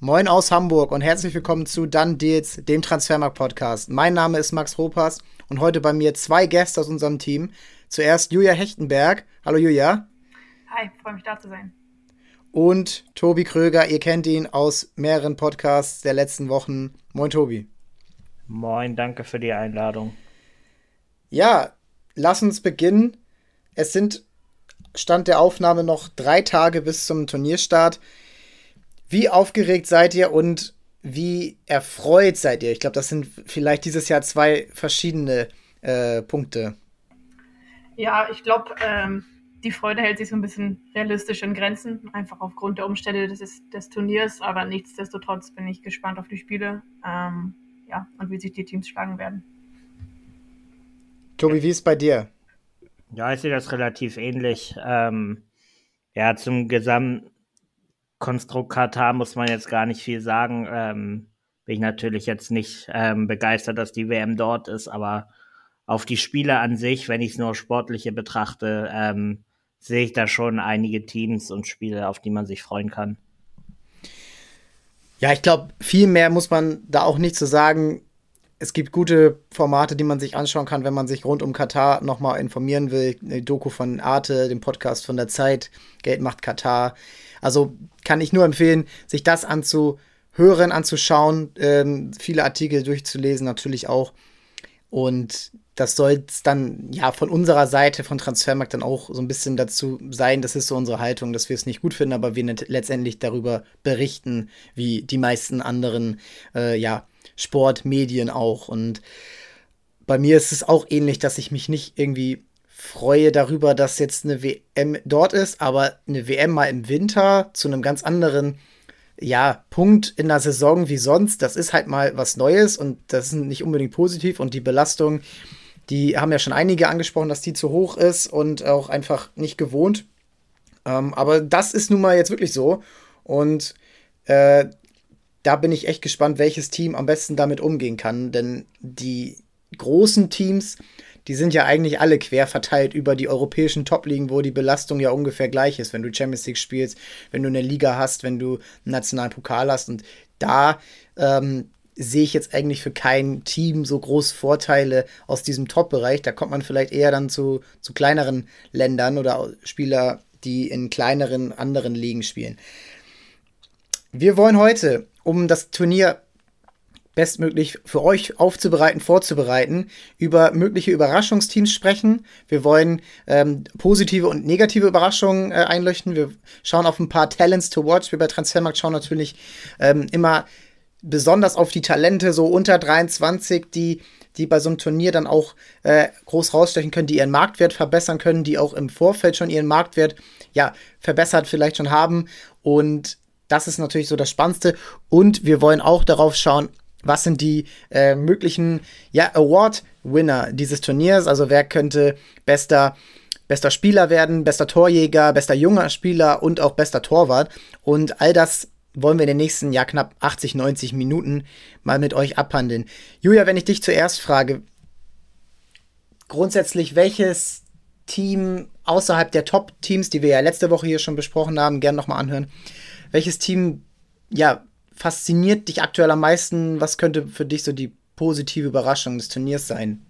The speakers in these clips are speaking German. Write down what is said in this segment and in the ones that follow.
Moin aus Hamburg und herzlich willkommen zu Dann Deals, dem Transfermarkt-Podcast. Mein Name ist Max Ropas und heute bei mir zwei Gäste aus unserem Team. Zuerst Julia Hechtenberg. Hallo Julia. Hi, freue mich da zu sein. Und Tobi Kröger, ihr kennt ihn aus mehreren Podcasts der letzten Wochen. Moin Tobi. Moin, danke für die Einladung. Ja, lass uns beginnen. Es sind Stand der Aufnahme noch drei Tage bis zum Turnierstart. Wie aufgeregt seid ihr und wie erfreut seid ihr? Ich glaube, das sind vielleicht dieses Jahr zwei verschiedene äh, Punkte. Ja, ich glaube, ähm, die Freude hält sich so ein bisschen realistisch in Grenzen, einfach aufgrund der Umstände des, des Turniers. Aber nichtsdestotrotz bin ich gespannt auf die Spiele ähm, ja, und wie sich die Teams schlagen werden. Tobi, wie ist es bei dir? Ja, ich sehe das relativ ähnlich. Ähm, ja, zum gesamten Konstrukt Katar muss man jetzt gar nicht viel sagen. Ähm, bin ich natürlich jetzt nicht ähm, begeistert, dass die WM dort ist, aber auf die Spiele an sich, wenn ich es nur sportliche betrachte, ähm, sehe ich da schon einige Teams und Spiele, auf die man sich freuen kann. Ja, ich glaube, viel mehr muss man da auch nicht zu sagen. Es gibt gute Formate, die man sich anschauen kann, wenn man sich rund um Katar nochmal informieren will. Eine Doku von Arte, den Podcast von der Zeit, Geld macht Katar. Also kann ich nur empfehlen, sich das anzuhören, anzuschauen, ähm, viele Artikel durchzulesen, natürlich auch. Und das soll es dann ja von unserer Seite von Transfermarkt dann auch so ein bisschen dazu sein. Das ist so unsere Haltung, dass wir es nicht gut finden, aber wir letztendlich darüber berichten, wie die meisten anderen äh, ja, Sportmedien auch. Und bei mir ist es auch ähnlich, dass ich mich nicht irgendwie freue darüber, dass jetzt eine WM dort ist, aber eine WM mal im Winter zu einem ganz anderen ja, Punkt in der Saison wie sonst, das ist halt mal was Neues und das ist nicht unbedingt positiv und die Belastung, die haben ja schon einige angesprochen, dass die zu hoch ist und auch einfach nicht gewohnt. Ähm, aber das ist nun mal jetzt wirklich so und äh, da bin ich echt gespannt, welches Team am besten damit umgehen kann, denn die großen Teams, die sind ja eigentlich alle quer verteilt über die europäischen Top-Ligen, wo die Belastung ja ungefähr gleich ist, wenn du Champions League spielst, wenn du eine Liga hast, wenn du einen nationalen Pokal hast. Und da ähm, sehe ich jetzt eigentlich für kein Team so groß Vorteile aus diesem Top-Bereich. Da kommt man vielleicht eher dann zu, zu kleineren Ländern oder Spieler, die in kleineren anderen Ligen spielen. Wir wollen heute, um das Turnier bestmöglich für euch aufzubereiten, vorzubereiten, über mögliche Überraschungsteams sprechen. Wir wollen ähm, positive und negative Überraschungen äh, einleuchten. Wir schauen auf ein paar Talents to watch. Wir bei Transfermarkt schauen natürlich ähm, immer besonders auf die Talente so unter 23, die die bei so einem Turnier dann auch äh, groß rausstechen können, die ihren Marktwert verbessern können, die auch im Vorfeld schon ihren Marktwert ja verbessert vielleicht schon haben und das ist natürlich so das Spannendste. Und wir wollen auch darauf schauen, was sind die äh, möglichen ja, Award-Winner dieses Turniers? Also wer könnte bester, bester Spieler werden, bester Torjäger, bester junger Spieler und auch bester Torwart? Und all das wollen wir in den nächsten ja knapp 80, 90 Minuten mal mit euch abhandeln. Julia, wenn ich dich zuerst frage, grundsätzlich welches Team außerhalb der Top-Teams, die wir ja letzte Woche hier schon besprochen haben, gern nochmal anhören, welches Team ja fasziniert dich aktuell am meisten? Was könnte für dich so die positive Überraschung des Turniers sein?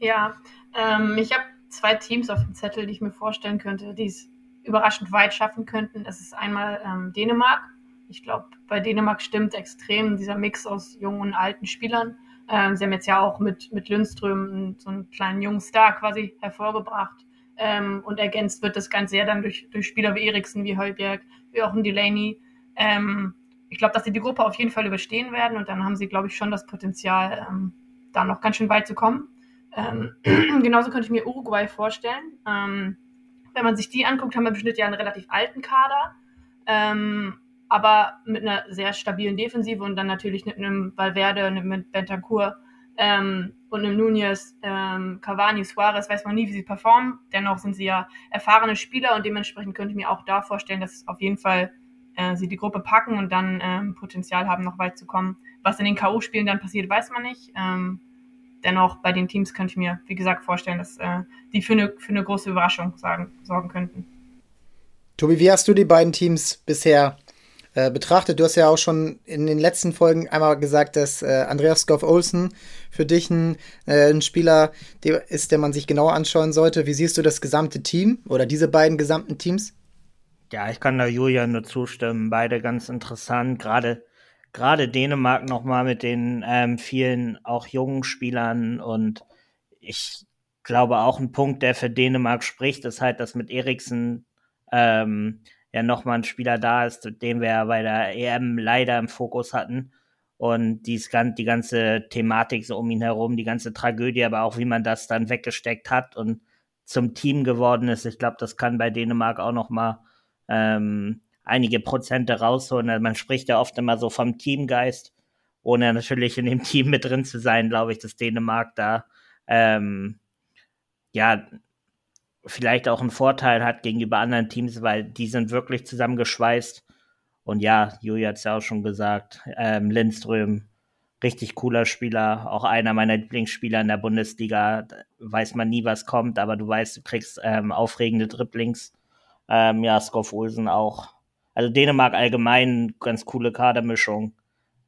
Ja, ähm, ich habe zwei Teams auf dem Zettel, die ich mir vorstellen könnte, die es überraschend weit schaffen könnten. Das ist einmal ähm, Dänemark. Ich glaube, bei Dänemark stimmt extrem dieser Mix aus jungen und alten Spielern. Ähm, sie haben jetzt ja auch mit, mit Lindström so einen kleinen jungen Star quasi hervorgebracht. Ähm, und ergänzt wird das Ganze ja dann durch, durch Spieler wie Eriksen, wie Heuberg, wie auch ein Delaney. Ähm, ich glaube, dass sie die Gruppe auf jeden Fall überstehen werden und dann haben sie, glaube ich, schon das Potenzial, ähm, da noch ganz schön weit zu kommen. Ähm, genauso könnte ich mir Uruguay vorstellen. Ähm, wenn man sich die anguckt, haben wir im Schnitt ja einen relativ alten Kader, ähm, aber mit einer sehr stabilen Defensive und dann natürlich mit einem Valverde, mit Bentancur ähm, und einem Nunez, ähm, Cavani, Suarez, weiß man nie, wie sie performen. Dennoch sind sie ja erfahrene Spieler und dementsprechend könnte ich mir auch da vorstellen, dass es auf jeden Fall äh, sie die Gruppe packen und dann ähm, Potenzial haben, noch weit zu kommen. Was in den K.O.-Spielen dann passiert, weiß man nicht. Ähm, dennoch bei den Teams könnte ich mir, wie gesagt, vorstellen, dass äh, die für eine, für eine große Überraschung sagen, sorgen könnten. Tobi, wie hast du die beiden Teams bisher äh, betrachtet. Du hast ja auch schon in den letzten Folgen einmal gesagt, dass äh, Andreas Goff Olsen für dich ein, äh, ein Spieler ist, der man sich genauer anschauen sollte. Wie siehst du das gesamte Team oder diese beiden gesamten Teams? Ja, ich kann da Julia nur zustimmen. Beide ganz interessant. Gerade gerade Dänemark nochmal mit den ähm, vielen auch jungen Spielern und ich glaube auch ein Punkt, der für Dänemark spricht, ist halt, dass mit Eriksen ähm, ja nochmal ein Spieler da ist, den wir bei der EM leider im Fokus hatten. Und dies, die ganze Thematik so um ihn herum, die ganze Tragödie, aber auch wie man das dann weggesteckt hat und zum Team geworden ist. Ich glaube, das kann bei Dänemark auch nochmal ähm, einige Prozente rausholen. Also man spricht ja oft immer so vom Teamgeist, ohne natürlich in dem Team mit drin zu sein, glaube ich, dass Dänemark da ähm, ja vielleicht auch einen Vorteil hat gegenüber anderen Teams, weil die sind wirklich zusammengeschweißt. Und ja, Julia hat es ja auch schon gesagt, ähm, Lindström, richtig cooler Spieler, auch einer meiner Lieblingsspieler in der Bundesliga. Da weiß man nie, was kommt, aber du weißt, du kriegst ähm, aufregende Dribblings. Ähm, ja, Skoff Olsen auch. Also Dänemark allgemein ganz coole Kadermischung.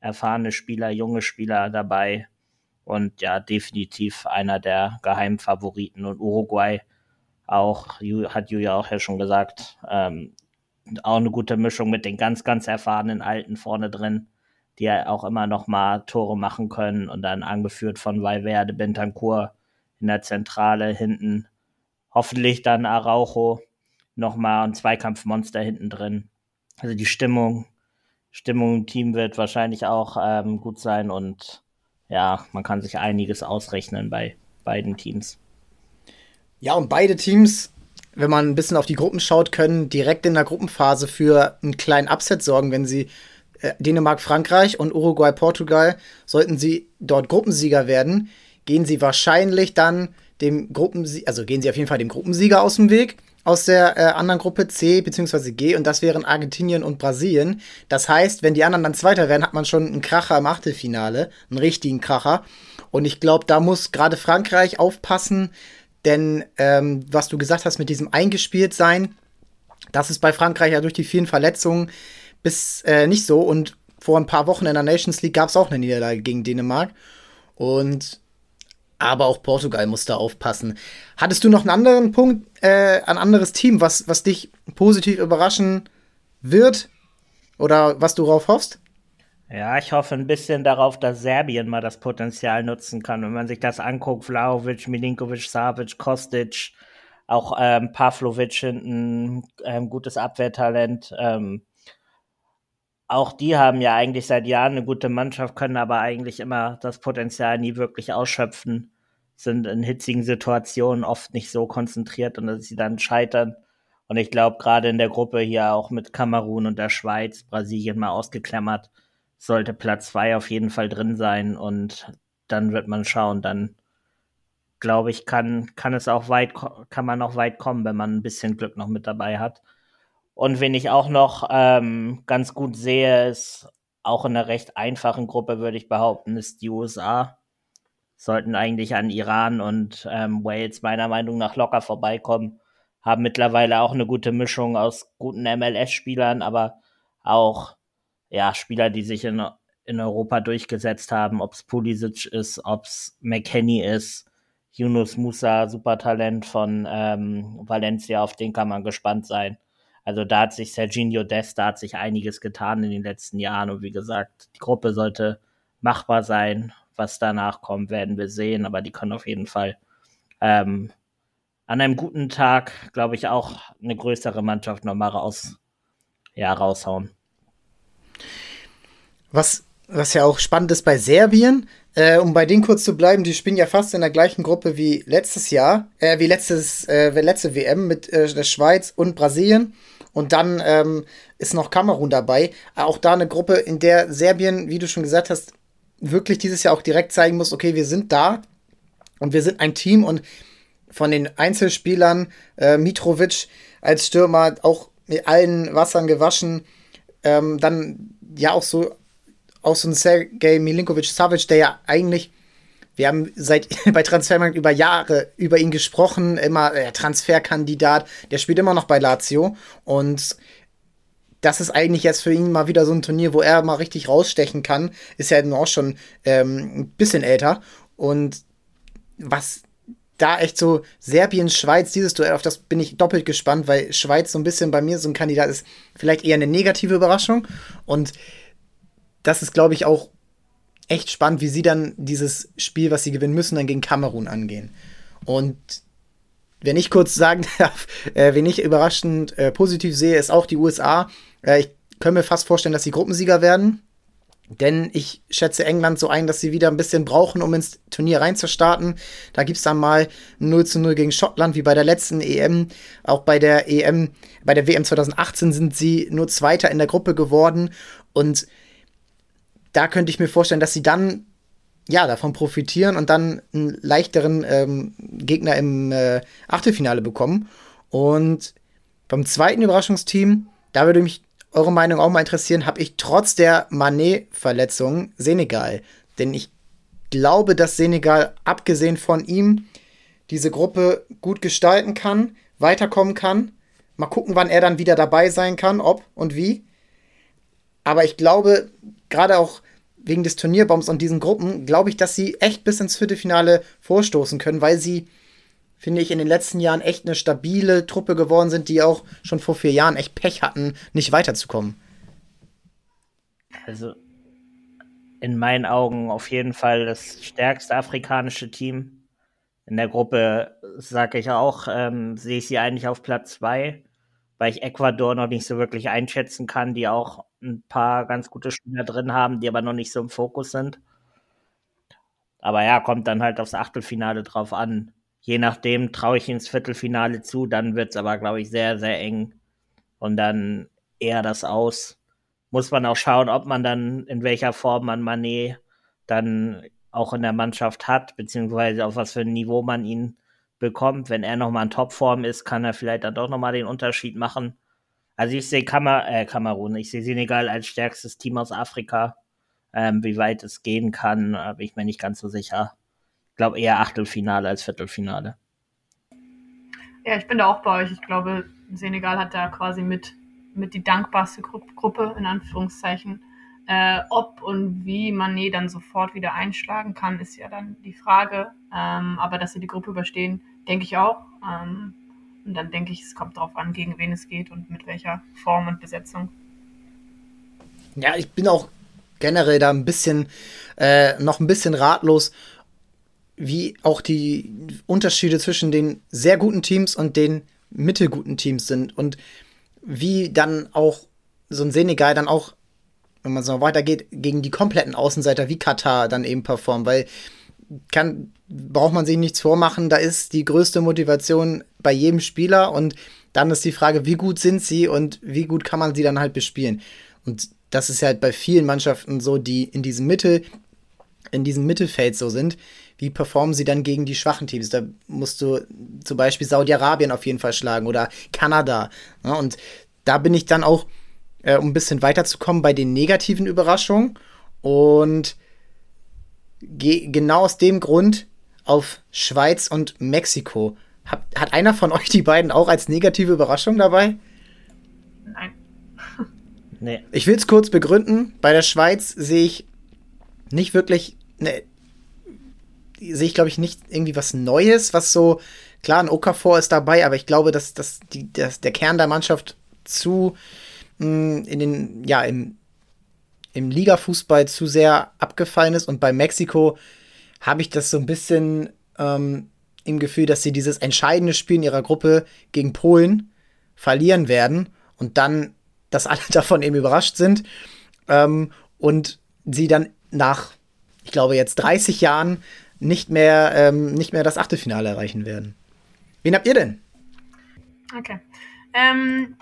Erfahrene Spieler, junge Spieler dabei. Und ja, definitiv einer der geheimen Favoriten. Und Uruguay auch, hat Julia auch ja schon gesagt, ähm, auch eine gute Mischung mit den ganz, ganz erfahrenen Alten vorne drin, die ja auch immer noch mal Tore machen können und dann angeführt von Valverde, Bentancur in der Zentrale hinten. Hoffentlich dann Araujo noch mal ein Zweikampfmonster hinten drin. Also die Stimmung, Stimmung im Team wird wahrscheinlich auch ähm, gut sein und ja, man kann sich einiges ausrechnen bei beiden Teams. Ja, und beide Teams, wenn man ein bisschen auf die Gruppen schaut, können direkt in der Gruppenphase für einen kleinen Upset sorgen, wenn sie äh, Dänemark, Frankreich und Uruguay, Portugal, sollten sie dort Gruppensieger werden, gehen sie wahrscheinlich dann dem Gruppensieger, also gehen sie auf jeden Fall dem Gruppensieger aus dem Weg aus der äh, anderen Gruppe C bzw. G und das wären Argentinien und Brasilien. Das heißt, wenn die anderen dann Zweiter werden, hat man schon einen Kracher im Achtelfinale, einen richtigen Kracher. Und ich glaube, da muss gerade Frankreich aufpassen, denn ähm, was du gesagt hast mit diesem eingespielt sein, das ist bei Frankreich ja durch die vielen Verletzungen bis äh, nicht so. Und vor ein paar Wochen in der Nations League gab es auch eine Niederlage gegen Dänemark. Und aber auch Portugal muss da aufpassen. Hattest du noch einen anderen Punkt, äh, ein anderes Team, was, was dich positiv überraschen wird? Oder was du darauf hoffst? Ja, ich hoffe ein bisschen darauf, dass Serbien mal das Potenzial nutzen kann. Wenn man sich das anguckt, Vlaovic, Milinkovic, Savic, Kostic, auch ähm, Pavlovic hinten, ähm, gutes Abwehrtalent. Ähm, auch die haben ja eigentlich seit Jahren eine gute Mannschaft, können aber eigentlich immer das Potenzial nie wirklich ausschöpfen, sind in hitzigen Situationen oft nicht so konzentriert und dass sie dann scheitern. Und ich glaube, gerade in der Gruppe hier auch mit Kamerun und der Schweiz, Brasilien mal ausgeklammert, sollte Platz zwei auf jeden Fall drin sein und dann wird man schauen, dann glaube ich, kann, kann es auch weit, kann man auch weit kommen, wenn man ein bisschen Glück noch mit dabei hat. Und wen ich auch noch ähm, ganz gut sehe, ist auch in einer recht einfachen Gruppe, würde ich behaupten, ist die USA. Sollten eigentlich an Iran und ähm, Wales meiner Meinung nach locker vorbeikommen. Haben mittlerweile auch eine gute Mischung aus guten MLS-Spielern, aber auch ja, Spieler, die sich in, in Europa durchgesetzt haben, ob es Pulisic ist, ob es McKenny ist, Yunus Musa, super Talent von ähm, Valencia, auf den kann man gespannt sein. Also da hat sich Serginho Dest, da hat sich einiges getan in den letzten Jahren und wie gesagt, die Gruppe sollte machbar sein. Was danach kommt, werden wir sehen, aber die können auf jeden Fall ähm, an einem guten Tag, glaube ich, auch eine größere Mannschaft nochmal raus, ja, raushauen. Was, was ja auch spannend ist bei Serbien, äh, um bei denen kurz zu bleiben, die spielen ja fast in der gleichen Gruppe wie letztes Jahr, äh, wie letztes, äh, letzte WM mit äh, der Schweiz und Brasilien. Und dann ähm, ist noch Kamerun dabei. Auch da eine Gruppe, in der Serbien, wie du schon gesagt hast, wirklich dieses Jahr auch direkt zeigen muss, okay, wir sind da und wir sind ein Team und von den Einzelspielern, äh, Mitrovic als Stürmer, auch mit allen Wassern gewaschen, ähm, dann ja auch so, auch so ein Sergej Milinkovic Savic, der ja eigentlich wir haben seit bei Transfermarkt über Jahre über ihn gesprochen, immer äh, Transferkandidat. Der spielt immer noch bei Lazio und das ist eigentlich jetzt für ihn mal wieder so ein Turnier, wo er mal richtig rausstechen kann. Ist ja auch schon ähm, ein bisschen älter. Und was da echt so Serbien, Schweiz, dieses Duell, auf das bin ich doppelt gespannt, weil Schweiz so ein bisschen bei mir so ein Kandidat ist, vielleicht eher eine negative Überraschung. Und das ist, glaube ich, auch echt spannend, wie sie dann dieses Spiel, was sie gewinnen müssen, dann gegen Kamerun angehen. Und wenn ich kurz sagen darf, äh, wen ich überraschend äh, positiv sehe, ist auch die USA. Äh, ich kann mir fast vorstellen, dass sie Gruppensieger werden. Denn ich schätze England so ein, dass sie wieder ein bisschen brauchen, um ins Turnier reinzustarten. Da gibt es dann mal 0 zu 0 gegen Schottland, wie bei der letzten EM. Auch bei der EM, bei der WM 2018 sind sie nur Zweiter in der Gruppe geworden. Und da könnte ich mir vorstellen, dass sie dann ja davon profitieren und dann einen leichteren ähm, Gegner im äh, Achtelfinale bekommen. Und beim zweiten Überraschungsteam, da würde mich eure Meinung auch mal interessieren, habe ich trotz der Manet-Verletzung Senegal. Denn ich glaube, dass Senegal, abgesehen von ihm, diese Gruppe gut gestalten kann, weiterkommen kann. Mal gucken, wann er dann wieder dabei sein kann, ob und wie. Aber ich glaube, gerade auch wegen des Turnierbaums und diesen Gruppen, glaube ich, dass sie echt bis ins Viertelfinale vorstoßen können, weil sie finde ich, in den letzten Jahren echt eine stabile Truppe geworden sind, die auch schon vor vier Jahren echt Pech hatten, nicht weiterzukommen. Also in meinen Augen auf jeden Fall das stärkste afrikanische Team. In der Gruppe sage ich auch, ähm, sehe ich sie eigentlich auf Platz zwei, weil ich Ecuador noch nicht so wirklich einschätzen kann, die auch ein paar ganz gute Spieler drin haben, die aber noch nicht so im Fokus sind. Aber ja, kommt dann halt aufs Achtelfinale drauf an je nachdem traue ich ins Viertelfinale zu, dann wird es aber, glaube ich, sehr, sehr eng. Und dann eher das aus. Muss man auch schauen, ob man dann, in welcher Form man Manet dann auch in der Mannschaft hat, beziehungsweise auf was für ein Niveau man ihn bekommt. Wenn er nochmal in Topform ist, kann er vielleicht dann doch nochmal den Unterschied machen. Also ich sehe Kamer äh, Kamerun, ich sehe Senegal als stärkstes Team aus Afrika. Ähm, wie weit es gehen kann, bin ich mir nicht ganz so sicher glaube eher Achtelfinale als Viertelfinale. Ja, ich bin da auch bei euch. Ich glaube, Senegal hat da quasi mit, mit die dankbarste Gru Gruppe, in Anführungszeichen. Äh, ob und wie Manet dann sofort wieder einschlagen kann, ist ja dann die Frage. Ähm, aber dass sie die Gruppe überstehen, denke ich auch. Ähm, und dann denke ich, es kommt darauf an, gegen wen es geht und mit welcher Form und Besetzung. Ja, ich bin auch generell da ein bisschen, äh, noch ein bisschen ratlos, wie auch die Unterschiede zwischen den sehr guten Teams und den mittelguten Teams sind und wie dann auch so ein Senegal dann auch, wenn man so weitergeht, gegen die kompletten Außenseiter wie Katar dann eben performt, weil kann, braucht man sich nichts vormachen, da ist die größte Motivation bei jedem Spieler und dann ist die Frage, wie gut sind sie und wie gut kann man sie dann halt bespielen. Und das ist halt bei vielen Mannschaften so, die in diesem Mittel, in diesem Mittelfeld so sind, wie performen sie dann gegen die schwachen Teams? Da musst du zum Beispiel Saudi-Arabien auf jeden Fall schlagen oder Kanada. Ja, und da bin ich dann auch, äh, um ein bisschen weiterzukommen, bei den negativen Überraschungen. Und genau aus dem Grund auf Schweiz und Mexiko. Hat, hat einer von euch die beiden auch als negative Überraschung dabei? Nein. nee. Ich will es kurz begründen. Bei der Schweiz sehe ich nicht wirklich eine sehe ich, glaube ich, nicht irgendwie was Neues, was so, klar, ein Okafor ist dabei, aber ich glaube, dass, dass, die, dass der Kern der Mannschaft zu mh, mm, in den, ja, im, im Ligafußball zu sehr abgefallen ist. Und bei Mexiko habe ich das so ein bisschen ähm, im Gefühl, dass sie dieses entscheidende Spiel in ihrer Gruppe gegen Polen verlieren werden und dann, dass alle davon eben überrascht sind ähm, und sie dann nach, ich glaube, jetzt 30 Jahren nicht mehr, ähm, nicht mehr das Achtelfinale erreichen werden. Wen habt ihr denn? Okay. Ähm,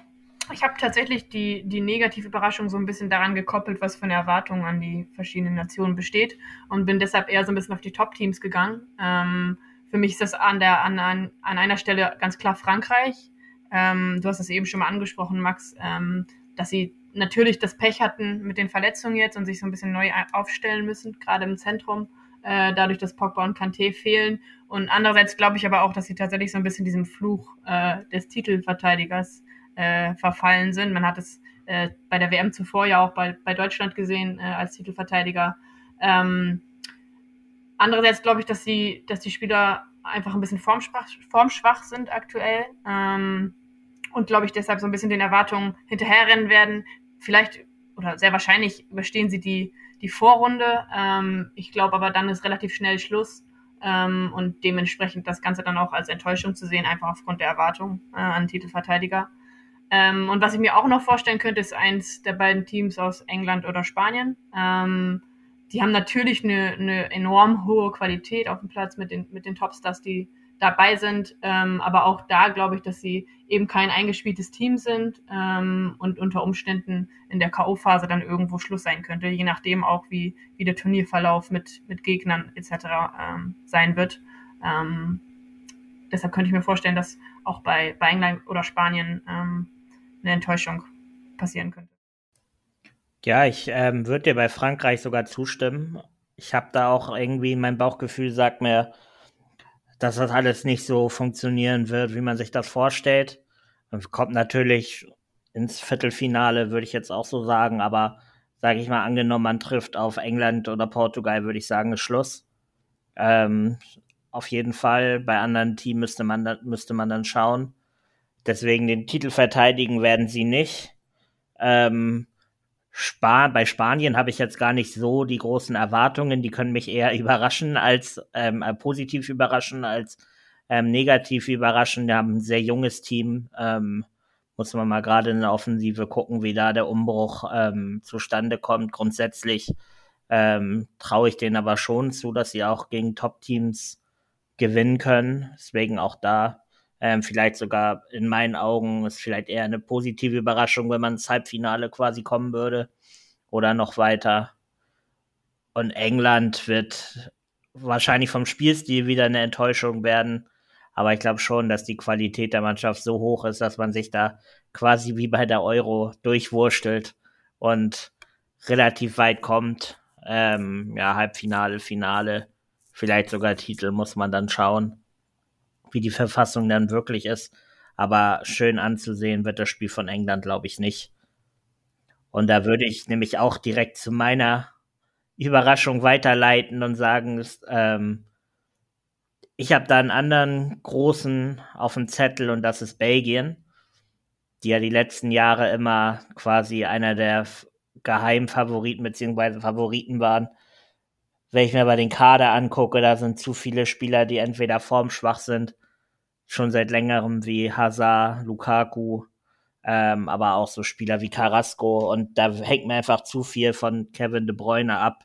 ich habe tatsächlich die, die negative Überraschung so ein bisschen daran gekoppelt, was für eine Erwartung an die verschiedenen Nationen besteht und bin deshalb eher so ein bisschen auf die Top-Teams gegangen. Ähm, für mich ist das an, der, an, an, an einer Stelle ganz klar Frankreich. Ähm, du hast es eben schon mal angesprochen, Max, ähm, dass sie natürlich das Pech hatten mit den Verletzungen jetzt und sich so ein bisschen neu aufstellen müssen, gerade im Zentrum äh, dadurch, dass Pogba und Kanté fehlen. Und andererseits glaube ich aber auch, dass sie tatsächlich so ein bisschen diesem Fluch äh, des Titelverteidigers äh, verfallen sind. Man hat es äh, bei der WM zuvor ja auch bei, bei Deutschland gesehen äh, als Titelverteidiger. Ähm, andererseits glaube ich, dass die, dass die Spieler einfach ein bisschen formschwach, formschwach sind aktuell ähm, und glaube ich deshalb so ein bisschen den Erwartungen hinterherrennen werden. Vielleicht oder sehr wahrscheinlich überstehen sie die, die Vorrunde. Ähm, ich glaube aber dann ist relativ schnell Schluss ähm, und dementsprechend das Ganze dann auch als Enttäuschung zu sehen, einfach aufgrund der Erwartung äh, an Titelverteidiger. Ähm, und was ich mir auch noch vorstellen könnte, ist eins der beiden Teams aus England oder Spanien. Ähm, die haben natürlich eine, eine enorm hohe Qualität auf dem Platz mit den, mit den Topstars, die dabei sind. Ähm, aber auch da glaube ich, dass sie eben kein eingespieltes Team sind ähm, und unter Umständen in der K.O.-Phase dann irgendwo Schluss sein könnte, je nachdem auch, wie, wie der Turnierverlauf mit, mit Gegnern etc. Ähm, sein wird. Ähm, deshalb könnte ich mir vorstellen, dass auch bei, bei England oder Spanien eine Enttäuschung passieren könnte. Ja, ich ähm, würde dir bei Frankreich sogar zustimmen. Ich habe da auch irgendwie, mein Bauchgefühl sagt mir, dass das alles nicht so funktionieren wird, wie man sich das vorstellt. Und kommt natürlich ins Viertelfinale, würde ich jetzt auch so sagen, aber sage ich mal, angenommen, man trifft auf England oder Portugal, würde ich sagen, ist Schluss. Ähm, auf jeden Fall. Bei anderen Teams müsste man, müsste man dann schauen. Deswegen den Titel verteidigen werden sie nicht. Ähm, Spa bei Spanien habe ich jetzt gar nicht so die großen Erwartungen. Die können mich eher überraschen als ähm, äh, positiv überraschen als ähm, negativ überraschen. Wir haben ein sehr junges Team. Ähm, muss man mal gerade in der Offensive gucken, wie da der Umbruch ähm, zustande kommt. Grundsätzlich ähm, traue ich denen aber schon zu, dass sie auch gegen Top-Teams gewinnen können. Deswegen auch da ähm, vielleicht sogar in meinen Augen ist vielleicht eher eine positive Überraschung, wenn man ins Halbfinale quasi kommen würde oder noch weiter. Und England wird wahrscheinlich vom Spielstil wieder eine Enttäuschung werden. Aber ich glaube schon, dass die Qualität der Mannschaft so hoch ist, dass man sich da quasi wie bei der Euro durchwurstelt und relativ weit kommt. Ähm, ja, Halbfinale, Finale, vielleicht sogar Titel muss man dann schauen wie die Verfassung dann wirklich ist. Aber schön anzusehen wird das Spiel von England, glaube ich, nicht. Und da würde ich nämlich auch direkt zu meiner Überraschung weiterleiten und sagen, ähm, ich habe da einen anderen großen auf dem Zettel und das ist Belgien, die ja die letzten Jahre immer quasi einer der Geheimfavoriten bzw. Favoriten waren wenn ich mir aber den Kader angucke, da sind zu viele Spieler, die entweder formschwach sind, schon seit längerem wie Hazard, Lukaku, ähm, aber auch so Spieler wie Carrasco und da hängt mir einfach zu viel von Kevin De Bruyne ab.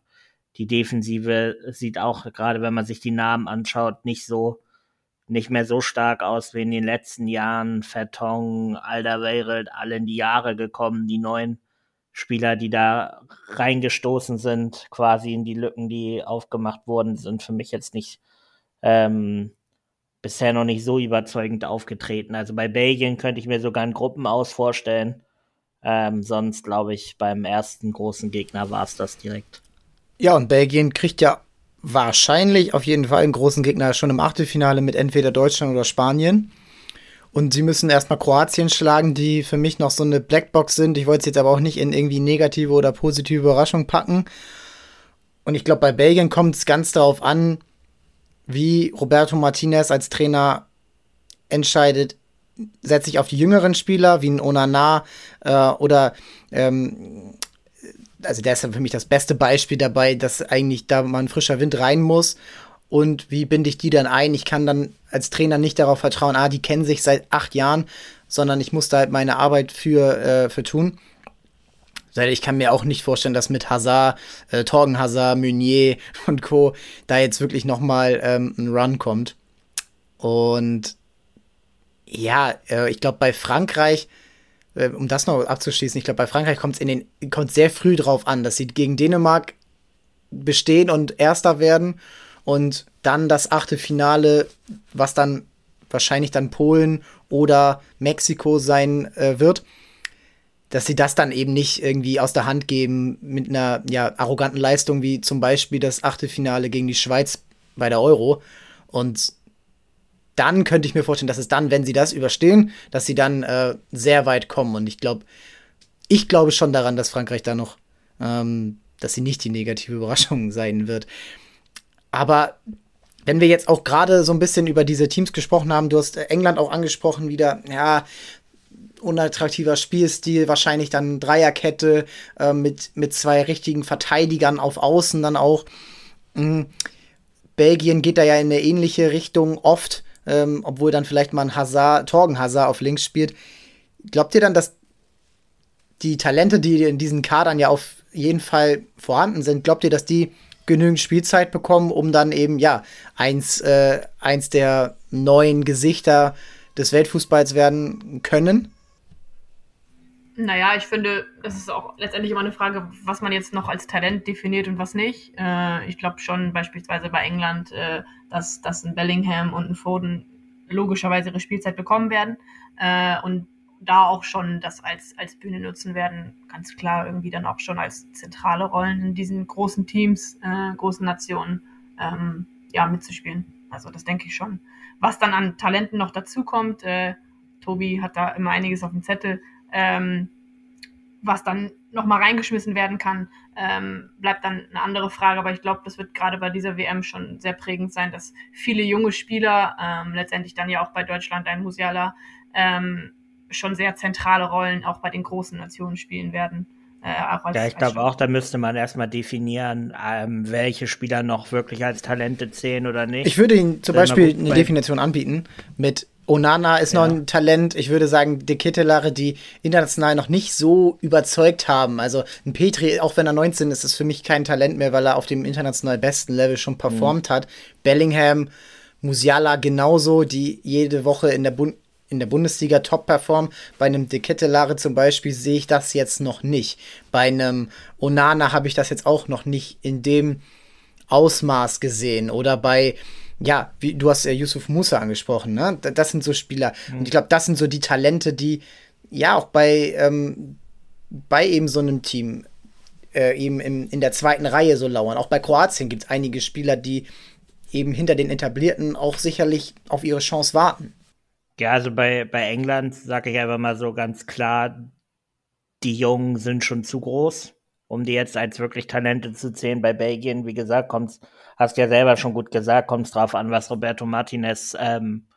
Die Defensive sieht auch, gerade wenn man sich die Namen anschaut, nicht so, nicht mehr so stark aus wie in den letzten Jahren. Vertong, Alderweireld, alle in die Jahre gekommen, die neuen Spieler, die da reingestoßen sind, quasi in die Lücken, die aufgemacht wurden, sind für mich jetzt nicht ähm, bisher noch nicht so überzeugend aufgetreten. Also bei Belgien könnte ich mir sogar ein Gruppenaus vorstellen. Ähm, sonst glaube ich, beim ersten großen Gegner war es das direkt. Ja, und Belgien kriegt ja wahrscheinlich auf jeden Fall einen großen Gegner schon im Achtelfinale mit entweder Deutschland oder Spanien. Und sie müssen erstmal Kroatien schlagen, die für mich noch so eine Blackbox sind. Ich wollte es jetzt aber auch nicht in irgendwie negative oder positive Überraschung packen. Und ich glaube, bei Belgien kommt es ganz darauf an, wie Roberto Martinez als Trainer entscheidet, setze ich auf die jüngeren Spieler wie ein Onana äh, oder ähm, also der ist für mich das beste Beispiel dabei, dass eigentlich da mal ein frischer Wind rein muss und wie binde ich die dann ein? Ich kann dann als Trainer nicht darauf vertrauen, ah, die kennen sich seit acht Jahren, sondern ich muss da halt meine Arbeit für, äh, für tun. Ich kann mir auch nicht vorstellen, dass mit Hazard, äh, Torgen Hazard, Meunier und Co. da jetzt wirklich noch mal ähm, ein Run kommt. Und ja, äh, ich glaube bei Frankreich, äh, um das noch abzuschließen, ich glaube bei Frankreich kommt es sehr früh drauf an, dass sie gegen Dänemark bestehen und Erster werden und dann das achte Finale, was dann wahrscheinlich dann Polen oder Mexiko sein äh, wird, dass sie das dann eben nicht irgendwie aus der Hand geben mit einer ja, arroganten Leistung wie zum Beispiel das achte Finale gegen die Schweiz bei der Euro. Und dann könnte ich mir vorstellen, dass es dann, wenn sie das überstehen, dass sie dann äh, sehr weit kommen. Und ich glaube, ich glaube schon daran, dass Frankreich da noch, ähm, dass sie nicht die negative Überraschung sein wird. Aber wenn wir jetzt auch gerade so ein bisschen über diese Teams gesprochen haben, du hast England auch angesprochen wieder, ja, unattraktiver Spielstil, wahrscheinlich dann Dreierkette äh, mit, mit zwei richtigen Verteidigern auf Außen dann auch. Mhm. Belgien geht da ja in eine ähnliche Richtung oft, ähm, obwohl dann vielleicht mal ein Hazard, Torgen Hazard auf links spielt. Glaubt ihr dann, dass die Talente, die in diesen Kadern ja auf jeden Fall vorhanden sind, glaubt ihr, dass die genügend Spielzeit bekommen, um dann eben, ja, eins, äh, eins der neuen Gesichter des Weltfußballs werden können? Naja, ich finde, das ist auch letztendlich immer eine Frage, was man jetzt noch als Talent definiert und was nicht. Äh, ich glaube schon beispielsweise bei England, äh, dass, dass ein Bellingham und ein Foden logischerweise ihre Spielzeit bekommen werden äh, und da auch schon das als, als Bühne nutzen werden, ganz klar irgendwie dann auch schon als zentrale Rollen in diesen großen Teams, äh, großen Nationen ähm, ja, mitzuspielen. Also das denke ich schon. Was dann an Talenten noch dazukommt, äh, Tobi hat da immer einiges auf dem Zettel, ähm, was dann nochmal reingeschmissen werden kann, ähm, bleibt dann eine andere Frage. Aber ich glaube, das wird gerade bei dieser WM schon sehr prägend sein, dass viele junge Spieler, ähm, letztendlich dann ja auch bei Deutschland ein Musiala, ähm, schon sehr zentrale Rollen auch bei den großen Nationen spielen werden. Äh, als, ja, ich glaube auch, da müsste man erstmal definieren, ähm, welche Spieler noch wirklich als Talente zählen oder nicht. Ich würde Ihnen zum Beispiel eine Definition anbieten mit Onana ist ja. noch ein Talent. Ich würde sagen, De Ketelare, die international noch nicht so überzeugt haben. Also ein Petri, auch wenn er 19 ist, ist für mich kein Talent mehr, weil er auf dem international besten Level schon performt mhm. hat. Bellingham, Musiala genauso, die jede Woche in der, Bund in der Bundesliga top performen. Bei einem De Ketelare zum Beispiel sehe ich das jetzt noch nicht. Bei einem Onana habe ich das jetzt auch noch nicht in dem Ausmaß gesehen. Oder bei ja, wie du hast ja Yusuf Musa angesprochen, ne? Das sind so Spieler. Mhm. Und ich glaube, das sind so die Talente, die ja auch bei, ähm, bei eben so einem Team äh, eben im, in der zweiten Reihe so lauern. Auch bei Kroatien gibt es einige Spieler, die eben hinter den Etablierten auch sicherlich auf ihre Chance warten. Ja, also bei, bei England sage ich einfach mal so ganz klar, die Jungen sind schon zu groß, um die jetzt als wirklich Talente zu zählen. Bei Belgien, wie gesagt, kommt es hast ja selber schon gut gesagt, kommt es drauf an, was Roberto Martinez ähm,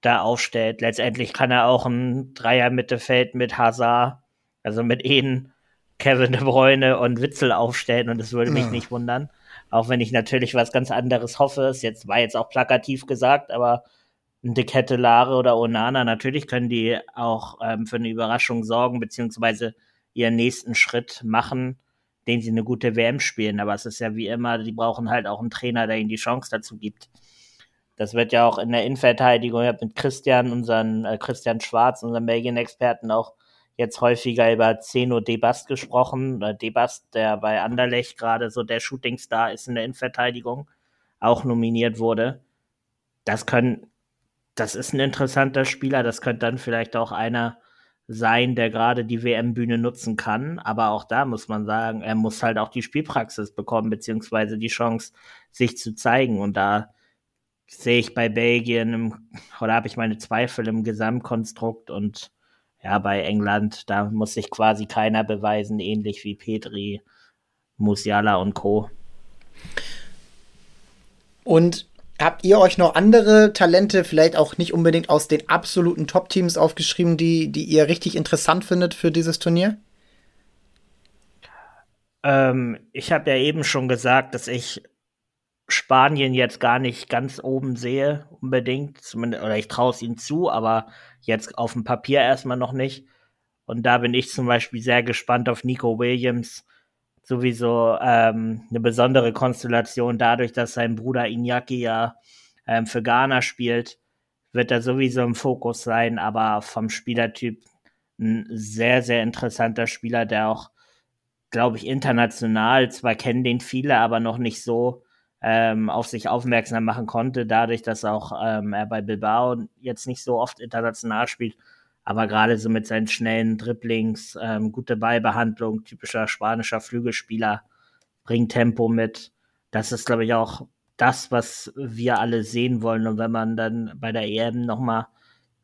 da aufstellt. Letztendlich kann er auch ein Dreier-Mittelfeld mit Hazard, also mit Eden, Kevin de Bruyne und Witzel aufstellen und es würde mich ja. nicht wundern. Auch wenn ich natürlich was ganz anderes hoffe. Es jetzt, war jetzt auch plakativ gesagt, aber De Kettelare oder Onana, natürlich können die auch ähm, für eine Überraschung sorgen, beziehungsweise ihren nächsten Schritt machen den sie eine gute WM spielen. Aber es ist ja wie immer, die brauchen halt auch einen Trainer, der ihnen die Chance dazu gibt. Das wird ja auch in der Innenverteidigung, ich habe mit Christian, unseren äh, Christian Schwarz, unseren Belgien-Experten, auch jetzt häufiger über Zeno Debast gesprochen. Äh, Debast, der bei Anderlecht gerade so der Shootingstar ist in der Innenverteidigung, auch nominiert wurde. Das können, das ist ein interessanter Spieler, das könnte dann vielleicht auch einer sein, der gerade die WM-Bühne nutzen kann. Aber auch da muss man sagen, er muss halt auch die Spielpraxis bekommen, beziehungsweise die Chance, sich zu zeigen. Und da sehe ich bei Belgien im, oder habe ich meine Zweifel im Gesamtkonstrukt und ja, bei England, da muss sich quasi keiner beweisen, ähnlich wie Petri, Musiala und Co. Und Habt ihr euch noch andere Talente, vielleicht auch nicht unbedingt aus den absoluten Top-Teams aufgeschrieben, die, die ihr richtig interessant findet für dieses Turnier? Ähm, ich habe ja eben schon gesagt, dass ich Spanien jetzt gar nicht ganz oben sehe, unbedingt. Zumindest, oder ich traue es ihnen zu, aber jetzt auf dem Papier erstmal noch nicht. Und da bin ich zum Beispiel sehr gespannt auf Nico Williams, sowieso ähm, eine besondere Konstellation. Dadurch, dass sein Bruder Iñaki ja ähm, für Ghana spielt, wird er sowieso im Fokus sein, aber vom Spielertyp ein sehr, sehr interessanter Spieler, der auch, glaube ich, international, zwar kennen den viele, aber noch nicht so ähm, auf sich aufmerksam machen konnte, dadurch, dass auch ähm, er bei Bilbao jetzt nicht so oft international spielt aber gerade so mit seinen schnellen Dribblings, ähm, gute Ballbehandlung, typischer spanischer Flügelspieler, bringt Tempo mit. Das ist, glaube ich, auch das, was wir alle sehen wollen. Und wenn man dann bei der EM nochmal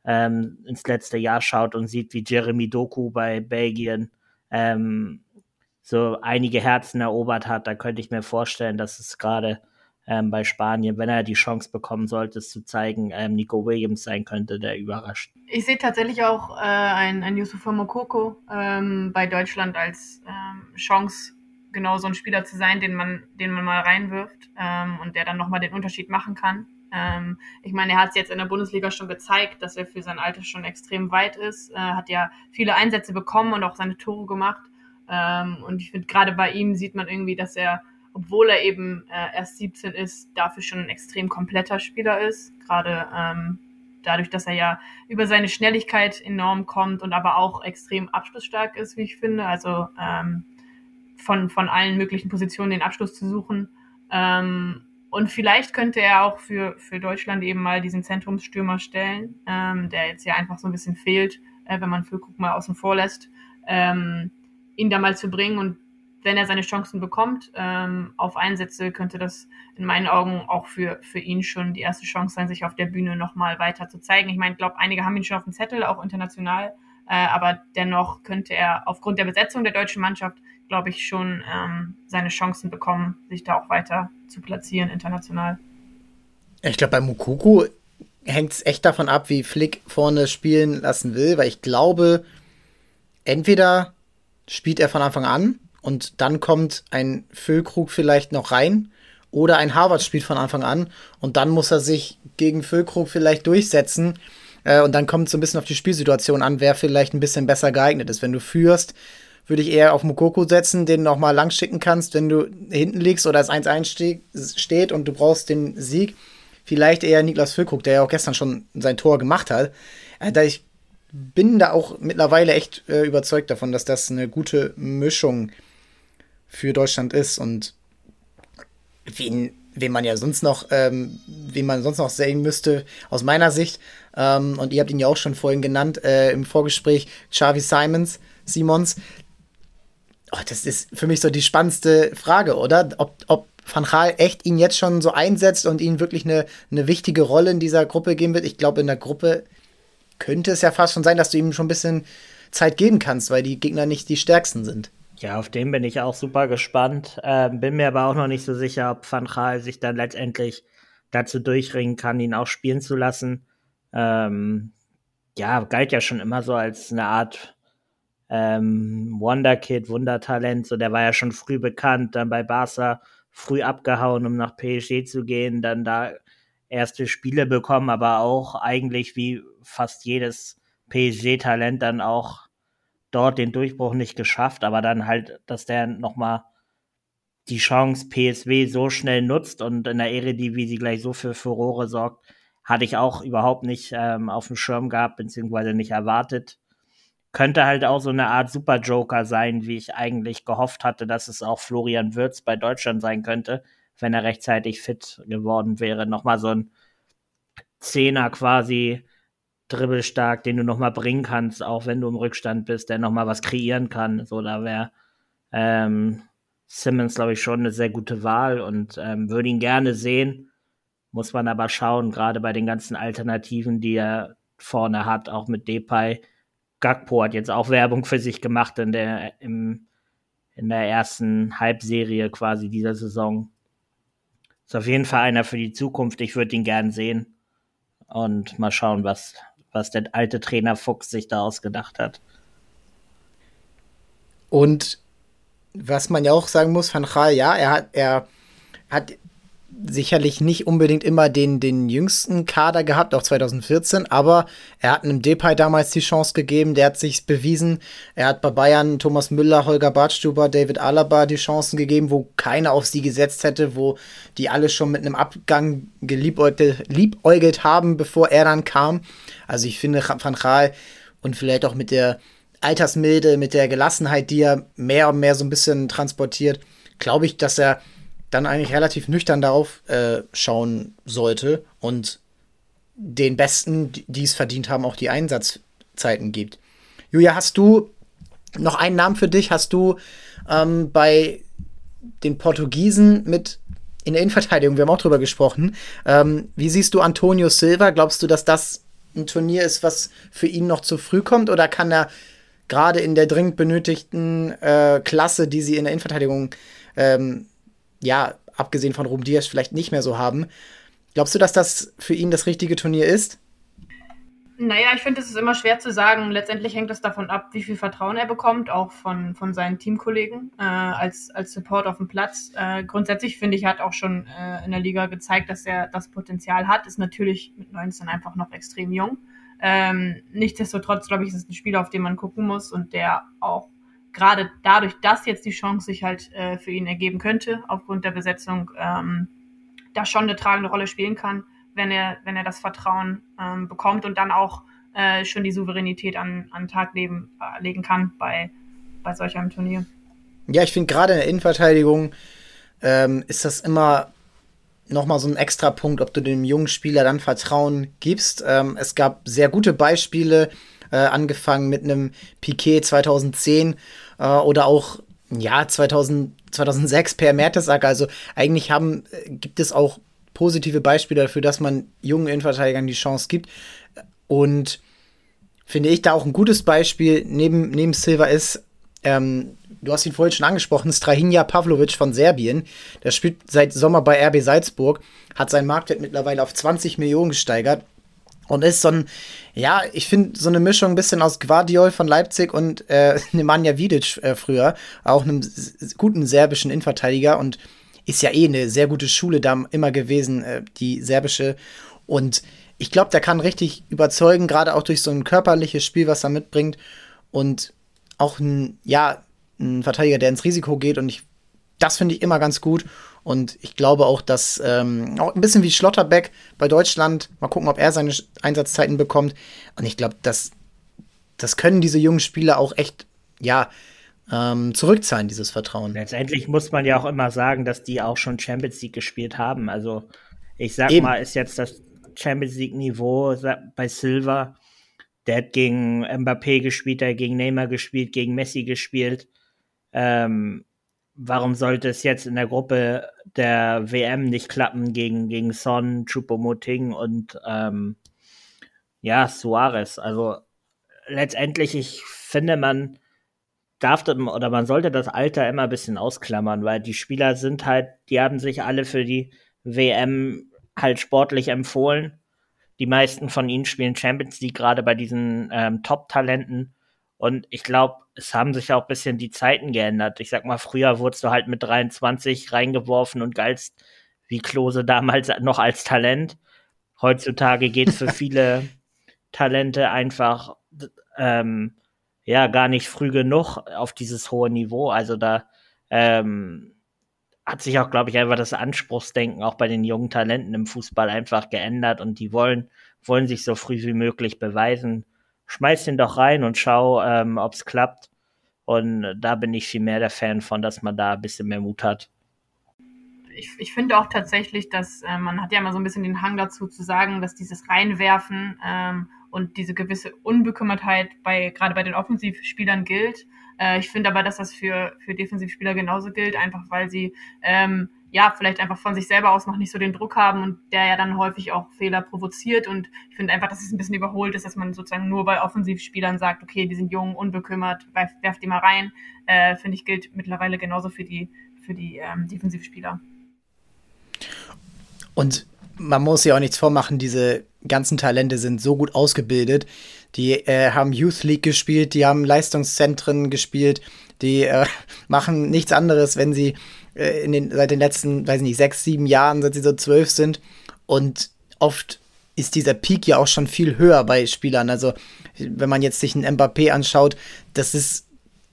ähm, ins letzte Jahr schaut und sieht, wie Jeremy Doku bei Belgien ähm, so einige Herzen erobert hat. Da könnte ich mir vorstellen, dass es gerade ähm, bei Spanien, wenn er die Chance bekommen sollte, es zu zeigen, ähm, Nico Williams sein könnte, der überrascht. Ich sehe tatsächlich auch äh, ein, ein Yusufa Mokoko ähm, bei Deutschland als ähm, Chance, genau so ein Spieler zu sein, den man, den man mal reinwirft ähm, und der dann nochmal den Unterschied machen kann. Ähm, ich meine, er hat es jetzt in der Bundesliga schon gezeigt, dass er für sein Alter schon extrem weit ist. Er hat ja viele Einsätze bekommen und auch seine Tore gemacht. Und ich finde, gerade bei ihm sieht man irgendwie, dass er, obwohl er eben äh, erst 17 ist, dafür schon ein extrem kompletter Spieler ist. Gerade ähm, dadurch, dass er ja über seine Schnelligkeit enorm kommt und aber auch extrem abschlussstark ist, wie ich finde. Also ähm, von, von allen möglichen Positionen den Abschluss zu suchen. Ähm, und vielleicht könnte er auch für, für Deutschland eben mal diesen Zentrumsstürmer stellen, ähm, der jetzt ja einfach so ein bisschen fehlt, äh, wenn man Füllkrug mal außen vor lässt, ähm, ihn da mal zu bringen. Und wenn er seine Chancen bekommt ähm, auf Einsätze, könnte das in meinen Augen auch für, für ihn schon die erste Chance sein, sich auf der Bühne nochmal weiter zu zeigen. Ich meine, ich glaube, einige haben ihn schon auf dem Zettel, auch international. Äh, aber dennoch könnte er aufgrund der Besetzung der deutschen Mannschaft glaube ich, schon ähm, seine Chancen bekommen, sich da auch weiter zu platzieren international. Ich glaube, bei Mukuku hängt es echt davon ab, wie Flick vorne spielen lassen will, weil ich glaube, entweder spielt er von Anfang an und dann kommt ein Füllkrug vielleicht noch rein oder ein Harvard spielt von Anfang an und dann muss er sich gegen Füllkrug vielleicht durchsetzen äh, und dann kommt es so ein bisschen auf die Spielsituation an, wer vielleicht ein bisschen besser geeignet ist. Wenn du führst, würde ich eher auf Mukoko setzen, den noch mal lang schicken kannst, wenn du hinten liegst oder es 1-1 ste steht und du brauchst den Sieg. Vielleicht eher Niklas Füllkrug, der ja auch gestern schon sein Tor gemacht hat. Äh, ich bin da auch mittlerweile echt äh, überzeugt davon, dass das eine gute Mischung für Deutschland ist und wen, wen man ja sonst noch, ähm, wen man sonst noch sehen müsste, aus meiner Sicht, ähm, und ihr habt ihn ja auch schon vorhin genannt äh, im Vorgespräch, Xavi Simons, Simons, oh, das ist für mich so die spannendste Frage, oder? Ob, ob Van Gaal echt ihn jetzt schon so einsetzt und ihm wirklich eine, eine wichtige Rolle in dieser Gruppe geben wird. Ich glaube, in der Gruppe könnte es ja fast schon sein, dass du ihm schon ein bisschen Zeit geben kannst, weil die Gegner nicht die stärksten sind. Ja, auf den bin ich auch super gespannt. Ähm, bin mir aber auch noch nicht so sicher, ob Van Gaal sich dann letztendlich dazu durchringen kann, ihn auch spielen zu lassen. Ähm, ja, galt ja schon immer so als eine Art ähm, Wonderkid, Wundertalent, so der war ja schon früh bekannt, dann bei Barca früh abgehauen, um nach PSG zu gehen, dann da erste Spiele bekommen, aber auch eigentlich wie fast jedes PSG-Talent dann auch dort den Durchbruch nicht geschafft, aber dann halt, dass der nochmal die Chance PSW so schnell nutzt und in der Eredivisie gleich so für Furore sorgt, hatte ich auch überhaupt nicht ähm, auf dem Schirm gehabt, beziehungsweise nicht erwartet könnte halt auch so eine Art Super-Joker sein, wie ich eigentlich gehofft hatte, dass es auch Florian Würz bei Deutschland sein könnte, wenn er rechtzeitig fit geworden wäre. Nochmal so ein Zehner quasi dribbelstark, den du nochmal bringen kannst, auch wenn du im Rückstand bist, der nochmal was kreieren kann. So, da wäre ähm, Simmons, glaube ich, schon eine sehr gute Wahl und ähm, würde ihn gerne sehen. Muss man aber schauen, gerade bei den ganzen Alternativen, die er vorne hat, auch mit Depay Gagpo hat jetzt auch Werbung für sich gemacht in der, im, in der ersten Halbserie quasi dieser Saison. Ist auf jeden Fall einer für die Zukunft. Ich würde ihn gern sehen. Und mal schauen, was, was der alte Trainer Fuchs sich da ausgedacht hat. Und was man ja auch sagen muss, Van Gaal, ja, er hat, er hat sicherlich nicht unbedingt immer den, den jüngsten Kader gehabt, auch 2014, aber er hat einem Depay damals die Chance gegeben, der hat sich bewiesen. Er hat bei Bayern Thomas Müller, Holger Badstuber, David Alaba die Chancen gegeben, wo keiner auf sie gesetzt hätte, wo die alle schon mit einem Abgang geliebäugelt haben, bevor er dann kam. Also ich finde Van Gaal und vielleicht auch mit der Altersmilde, mit der Gelassenheit, die er mehr und mehr so ein bisschen transportiert, glaube ich, dass er dann eigentlich relativ nüchtern darauf äh, schauen sollte und den Besten, die es verdient haben, auch die Einsatzzeiten gibt. Julia, hast du noch einen Namen für dich? Hast du ähm, bei den Portugiesen mit in der Innenverteidigung, wir haben auch drüber gesprochen, ähm, wie siehst du Antonio Silva? Glaubst du, dass das ein Turnier ist, was für ihn noch zu früh kommt oder kann er gerade in der dringend benötigten äh, Klasse, die sie in der Innenverteidigung, ähm, ja, abgesehen von Ruben Diaz vielleicht nicht mehr so haben. Glaubst du, dass das für ihn das richtige Turnier ist? Naja, ich finde, es ist immer schwer zu sagen. Letztendlich hängt es davon ab, wie viel Vertrauen er bekommt, auch von, von seinen Teamkollegen äh, als, als Support auf dem Platz. Äh, grundsätzlich finde ich, er hat auch schon äh, in der Liga gezeigt, dass er das Potenzial hat. Ist natürlich mit 19 einfach noch extrem jung. Ähm, nichtsdestotrotz, glaube ich, ist es ein Spieler, auf den man gucken muss und der auch gerade dadurch, dass jetzt die Chance sich halt äh, für ihn ergeben könnte, aufgrund der Besetzung, ähm, da schon eine tragende Rolle spielen kann wenn er, wenn er das Vertrauen ähm, bekommt und dann auch äh, schon die Souveränität an, an den Tag leben, äh, legen kann bei, bei solch einem Turnier. Ja, ich finde gerade in der Innenverteidigung ähm, ist das immer nochmal so ein extra Punkt, ob du dem jungen Spieler dann Vertrauen gibst. Ähm, es gab sehr gute Beispiele, äh, angefangen mit einem Piquet 2010 äh, oder auch ja 2000, 2006 per Mertesacker. Also eigentlich haben äh, gibt es auch positive Beispiele dafür, dass man jungen Innenverteidigern die Chance gibt. Und finde ich da auch ein gutes Beispiel neben, neben Silva ist, ähm, du hast ihn vorhin schon angesprochen, Strahinja Pavlovic von Serbien. Der spielt seit Sommer bei RB Salzburg, hat seinen Marktwert mittlerweile auf 20 Millionen gesteigert. Und ist so ein, ja, ich finde so eine Mischung ein bisschen aus Guardiol von Leipzig und äh, Nemanja Vidic äh, früher, auch einem guten serbischen Innenverteidiger. Und ist ja eh eine sehr gute Schule da immer gewesen, äh, die serbische. Und ich glaube, der kann richtig überzeugen, gerade auch durch so ein körperliches Spiel, was er mitbringt. Und auch ein, ja, ein Verteidiger, der ins Risiko geht. Und ich, das finde ich immer ganz gut. Und ich glaube auch, dass ähm, auch ein bisschen wie Schlotterbeck bei Deutschland, mal gucken, ob er seine Einsatzzeiten bekommt. Und ich glaube, das, das können diese jungen Spieler auch echt, ja, ähm, zurückzahlen, dieses Vertrauen. Letztendlich muss man ja auch immer sagen, dass die auch schon Champions League gespielt haben. Also ich sag Eben. mal, ist jetzt das Champions League-Niveau bei Silva. Der hat gegen Mbappé gespielt, der hat gegen Neymar gespielt, gegen Messi gespielt. Ähm, warum sollte es jetzt in der Gruppe der WM nicht klappen gegen, gegen Son, Choupo-Moting und ähm, ja, Suarez? Also letztendlich, ich finde, man darf oder man sollte das Alter immer ein bisschen ausklammern, weil die Spieler sind halt, die haben sich alle für die WM halt sportlich empfohlen. Die meisten von ihnen spielen Champions League, gerade bei diesen ähm, Top-Talenten. Und ich glaube, es haben sich auch ein bisschen die Zeiten geändert. Ich sag mal, früher wurdest du halt mit 23 reingeworfen und galtst wie Klose damals noch als Talent. Heutzutage geht es für viele Talente einfach ähm, ja gar nicht früh genug auf dieses hohe Niveau. Also da ähm, hat sich auch, glaube ich, einfach das Anspruchsdenken auch bei den jungen Talenten im Fußball einfach geändert und die wollen, wollen sich so früh wie möglich beweisen. Schmeiß den doch rein und schau, ähm, ob es klappt. Und da bin ich viel mehr der Fan von, dass man da ein bisschen mehr Mut hat. Ich, ich finde auch tatsächlich, dass äh, man hat ja immer so ein bisschen den Hang dazu zu sagen, dass dieses Reinwerfen ähm, und diese gewisse Unbekümmertheit bei gerade bei den Offensivspielern gilt. Äh, ich finde aber, dass das für, für Defensivspieler genauso gilt, einfach weil sie ähm, ja vielleicht einfach von sich selber aus noch nicht so den Druck haben und der ja dann häufig auch Fehler provoziert. Und ich finde einfach, dass es ein bisschen überholt ist, dass man sozusagen nur bei Offensivspielern sagt, okay, die sind jung, unbekümmert, werf, werf die mal rein. Äh, finde ich, gilt mittlerweile genauso für die, für die ähm, Defensivspieler. Und man muss ja auch nichts vormachen, diese ganzen Talente sind so gut ausgebildet. Die äh, haben Youth League gespielt, die haben Leistungszentren gespielt, die äh, machen nichts anderes, wenn sie äh, den, seit den letzten, weiß nicht, sechs, sieben Jahren, seit sie so zwölf sind. Und oft ist dieser Peak ja auch schon viel höher bei Spielern. Also, wenn man jetzt sich einen Mbappé anschaut, das ist,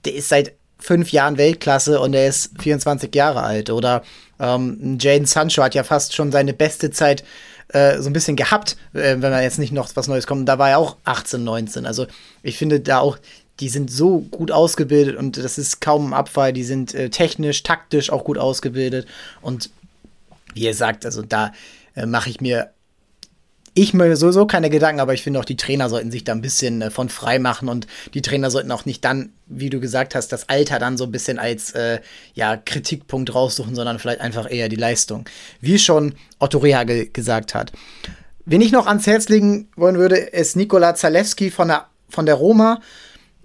der ist seit fünf Jahren Weltklasse und er ist 24 Jahre alt. Oder ähm, Jaden Sancho hat ja fast schon seine beste Zeit äh, so ein bisschen gehabt, äh, wenn da jetzt nicht noch was Neues kommt. Da war er auch 18, 19. Also ich finde da auch, die sind so gut ausgebildet und das ist kaum ein Abfall. Die sind äh, technisch, taktisch auch gut ausgebildet. Und wie ihr sagt, also da äh, mache ich mir ich mir sowieso keine Gedanken, aber ich finde auch, die Trainer sollten sich da ein bisschen äh, von frei machen und die Trainer sollten auch nicht dann, wie du gesagt hast, das Alter dann so ein bisschen als äh, ja, Kritikpunkt raussuchen, sondern vielleicht einfach eher die Leistung. Wie schon Otto Rehagel gesagt hat. Wen ich noch ans Herz legen wollen würde, ist Nikola Zalewski von der, von der Roma.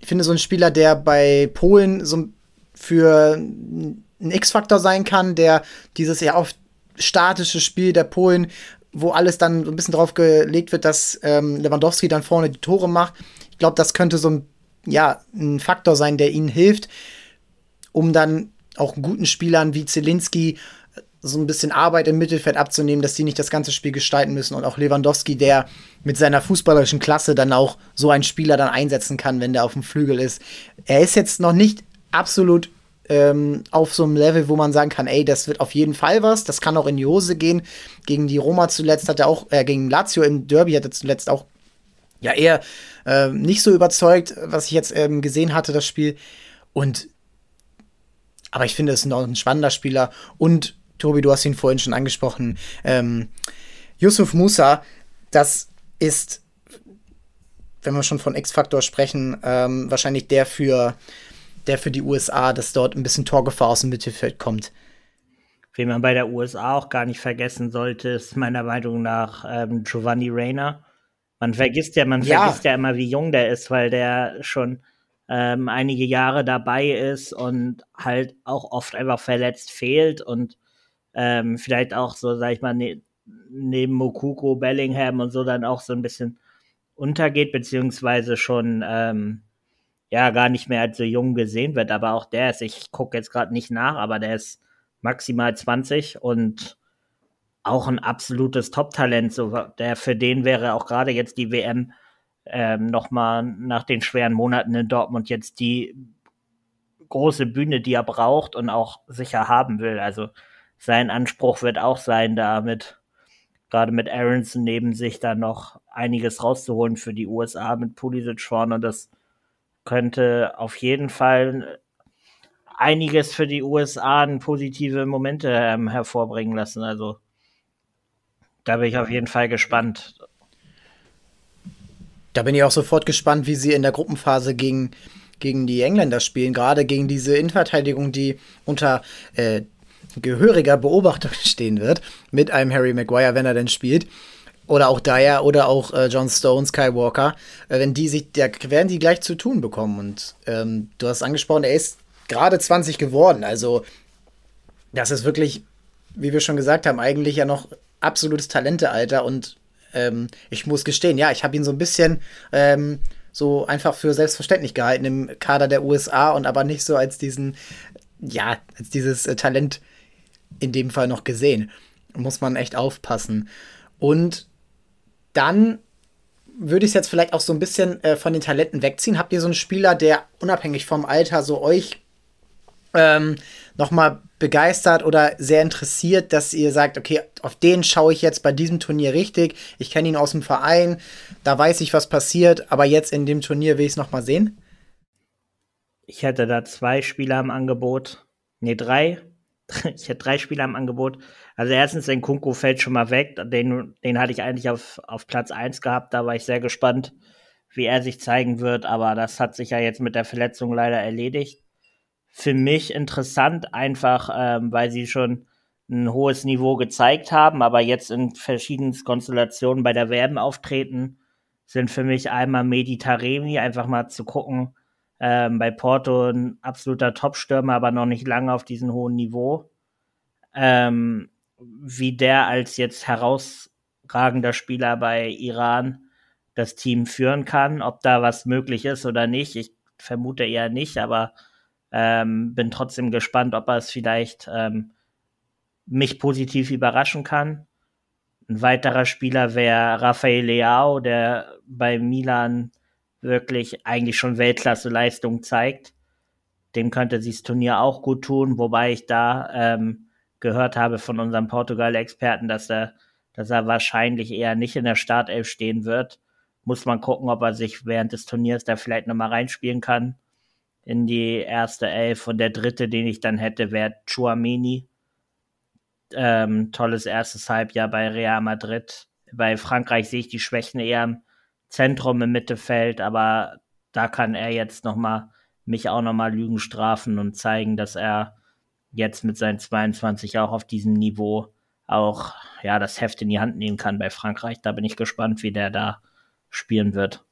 Ich finde so ein Spieler, der bei Polen so für einen X-Faktor sein kann, der dieses ja oft statische Spiel der Polen, wo alles dann so ein bisschen drauf gelegt wird, dass ähm, Lewandowski dann vorne die Tore macht. Ich glaube, das könnte so ein, ja, ein Faktor sein, der ihnen hilft, um dann auch guten Spielern wie Zelinski so ein bisschen Arbeit im Mittelfeld abzunehmen, dass die nicht das ganze Spiel gestalten müssen und auch Lewandowski, der mit seiner fußballerischen Klasse dann auch so einen Spieler dann einsetzen kann, wenn der auf dem Flügel ist. Er ist jetzt noch nicht absolut ähm, auf so einem Level, wo man sagen kann, ey, das wird auf jeden Fall was, das kann auch in die Hose gehen. Gegen die Roma zuletzt hat er auch, äh, gegen Lazio im Derby hat er zuletzt auch ja eher äh, nicht so überzeugt, was ich jetzt ähm, gesehen hatte, das Spiel. Und aber ich finde, es ist noch ein spannender Spieler und Tobi, du hast ihn vorhin schon angesprochen. Ähm, Yusuf Musa, das ist, wenn wir schon von X-Faktor sprechen, ähm, wahrscheinlich der für, der für die USA, dass dort ein bisschen Torgefahr aus dem Mittelfeld kommt. Wen man bei der USA auch gar nicht vergessen sollte, ist meiner Meinung nach ähm, Giovanni Reyna. Man vergisst ja, man ja. vergisst ja immer, wie jung der ist, weil der schon ähm, einige Jahre dabei ist und halt auch oft einfach verletzt fehlt und ähm, vielleicht auch so, sag ich mal, ne neben Mokuko, Bellingham und so dann auch so ein bisschen untergeht, beziehungsweise schon ähm, ja gar nicht mehr als so jung gesehen wird. Aber auch der ist, ich gucke jetzt gerade nicht nach, aber der ist maximal 20 und auch ein absolutes Top-Talent. So, der für den wäre auch gerade jetzt die WM ähm, nochmal nach den schweren Monaten in Dortmund jetzt die große Bühne, die er braucht und auch sicher haben will. Also sein Anspruch wird auch sein, damit gerade mit Aronson neben sich da noch einiges rauszuholen für die USA mit Pulisic vorne. Das könnte auf jeden Fall einiges für die USA in positive Momente ähm, hervorbringen lassen. Also da bin ich auf jeden Fall gespannt. Da bin ich auch sofort gespannt, wie sie in der Gruppenphase gegen, gegen die Engländer spielen, gerade gegen diese Innenverteidigung, die unter äh, gehöriger Beobachtung stehen wird mit einem Harry Maguire, wenn er denn spielt. Oder auch Dyer oder auch äh, John Stone, Skywalker, äh, wenn die sich, da werden die gleich zu tun bekommen. Und ähm, du hast angesprochen, er ist gerade 20 geworden. Also, das ist wirklich, wie wir schon gesagt haben, eigentlich ja noch absolutes Talentealter. Und ähm, ich muss gestehen, ja, ich habe ihn so ein bisschen ähm, so einfach für selbstverständlich gehalten im Kader der USA und aber nicht so als diesen, ja, als dieses äh, Talent in dem Fall noch gesehen. Muss man echt aufpassen. Und dann würde ich es jetzt vielleicht auch so ein bisschen äh, von den Talenten wegziehen. Habt ihr so einen Spieler, der unabhängig vom Alter so euch ähm, nochmal begeistert oder sehr interessiert, dass ihr sagt, okay, auf den schaue ich jetzt bei diesem Turnier richtig. Ich kenne ihn aus dem Verein, da weiß ich, was passiert, aber jetzt in dem Turnier will ich es nochmal sehen? Ich hätte da zwei Spieler im Angebot. Ne, drei. ich hätte drei Spieler im Angebot. Also erstens, den Kunku fällt schon mal weg. Den, den hatte ich eigentlich auf, auf Platz 1 gehabt. Da war ich sehr gespannt, wie er sich zeigen wird. Aber das hat sich ja jetzt mit der Verletzung leider erledigt. Für mich interessant, einfach ähm, weil sie schon ein hohes Niveau gezeigt haben, aber jetzt in verschiedenen Konstellationen bei der WM auftreten, sind für mich einmal Meditaremi, einfach mal zu gucken, ähm, bei Porto ein absoluter Top-Stürmer, aber noch nicht lange auf diesem hohen Niveau. Ähm, wie der als jetzt herausragender Spieler bei Iran das Team führen kann, ob da was möglich ist oder nicht. Ich vermute eher nicht, aber ähm, bin trotzdem gespannt, ob er es vielleicht ähm, mich positiv überraschen kann. Ein weiterer Spieler wäre Rafael Leao, der bei Milan wirklich eigentlich schon Weltklasse-Leistung zeigt. Dem könnte sich das Turnier auch gut tun, wobei ich da ähm, gehört habe von unserem Portugal-Experten, dass er, dass er wahrscheinlich eher nicht in der Startelf stehen wird. Muss man gucken, ob er sich während des Turniers da vielleicht nochmal reinspielen kann in die erste Elf. Und der dritte, den ich dann hätte, wäre Chouameni. Ähm, tolles erstes Halbjahr bei Real Madrid. Bei Frankreich sehe ich die Schwächen eher Zentrum im Mittelfeld, aber da kann er jetzt noch mal mich auch noch mal Lügen strafen und zeigen, dass er jetzt mit seinen 22 auch auf diesem Niveau auch ja das Heft in die Hand nehmen kann bei Frankreich. Da bin ich gespannt, wie der da spielen wird.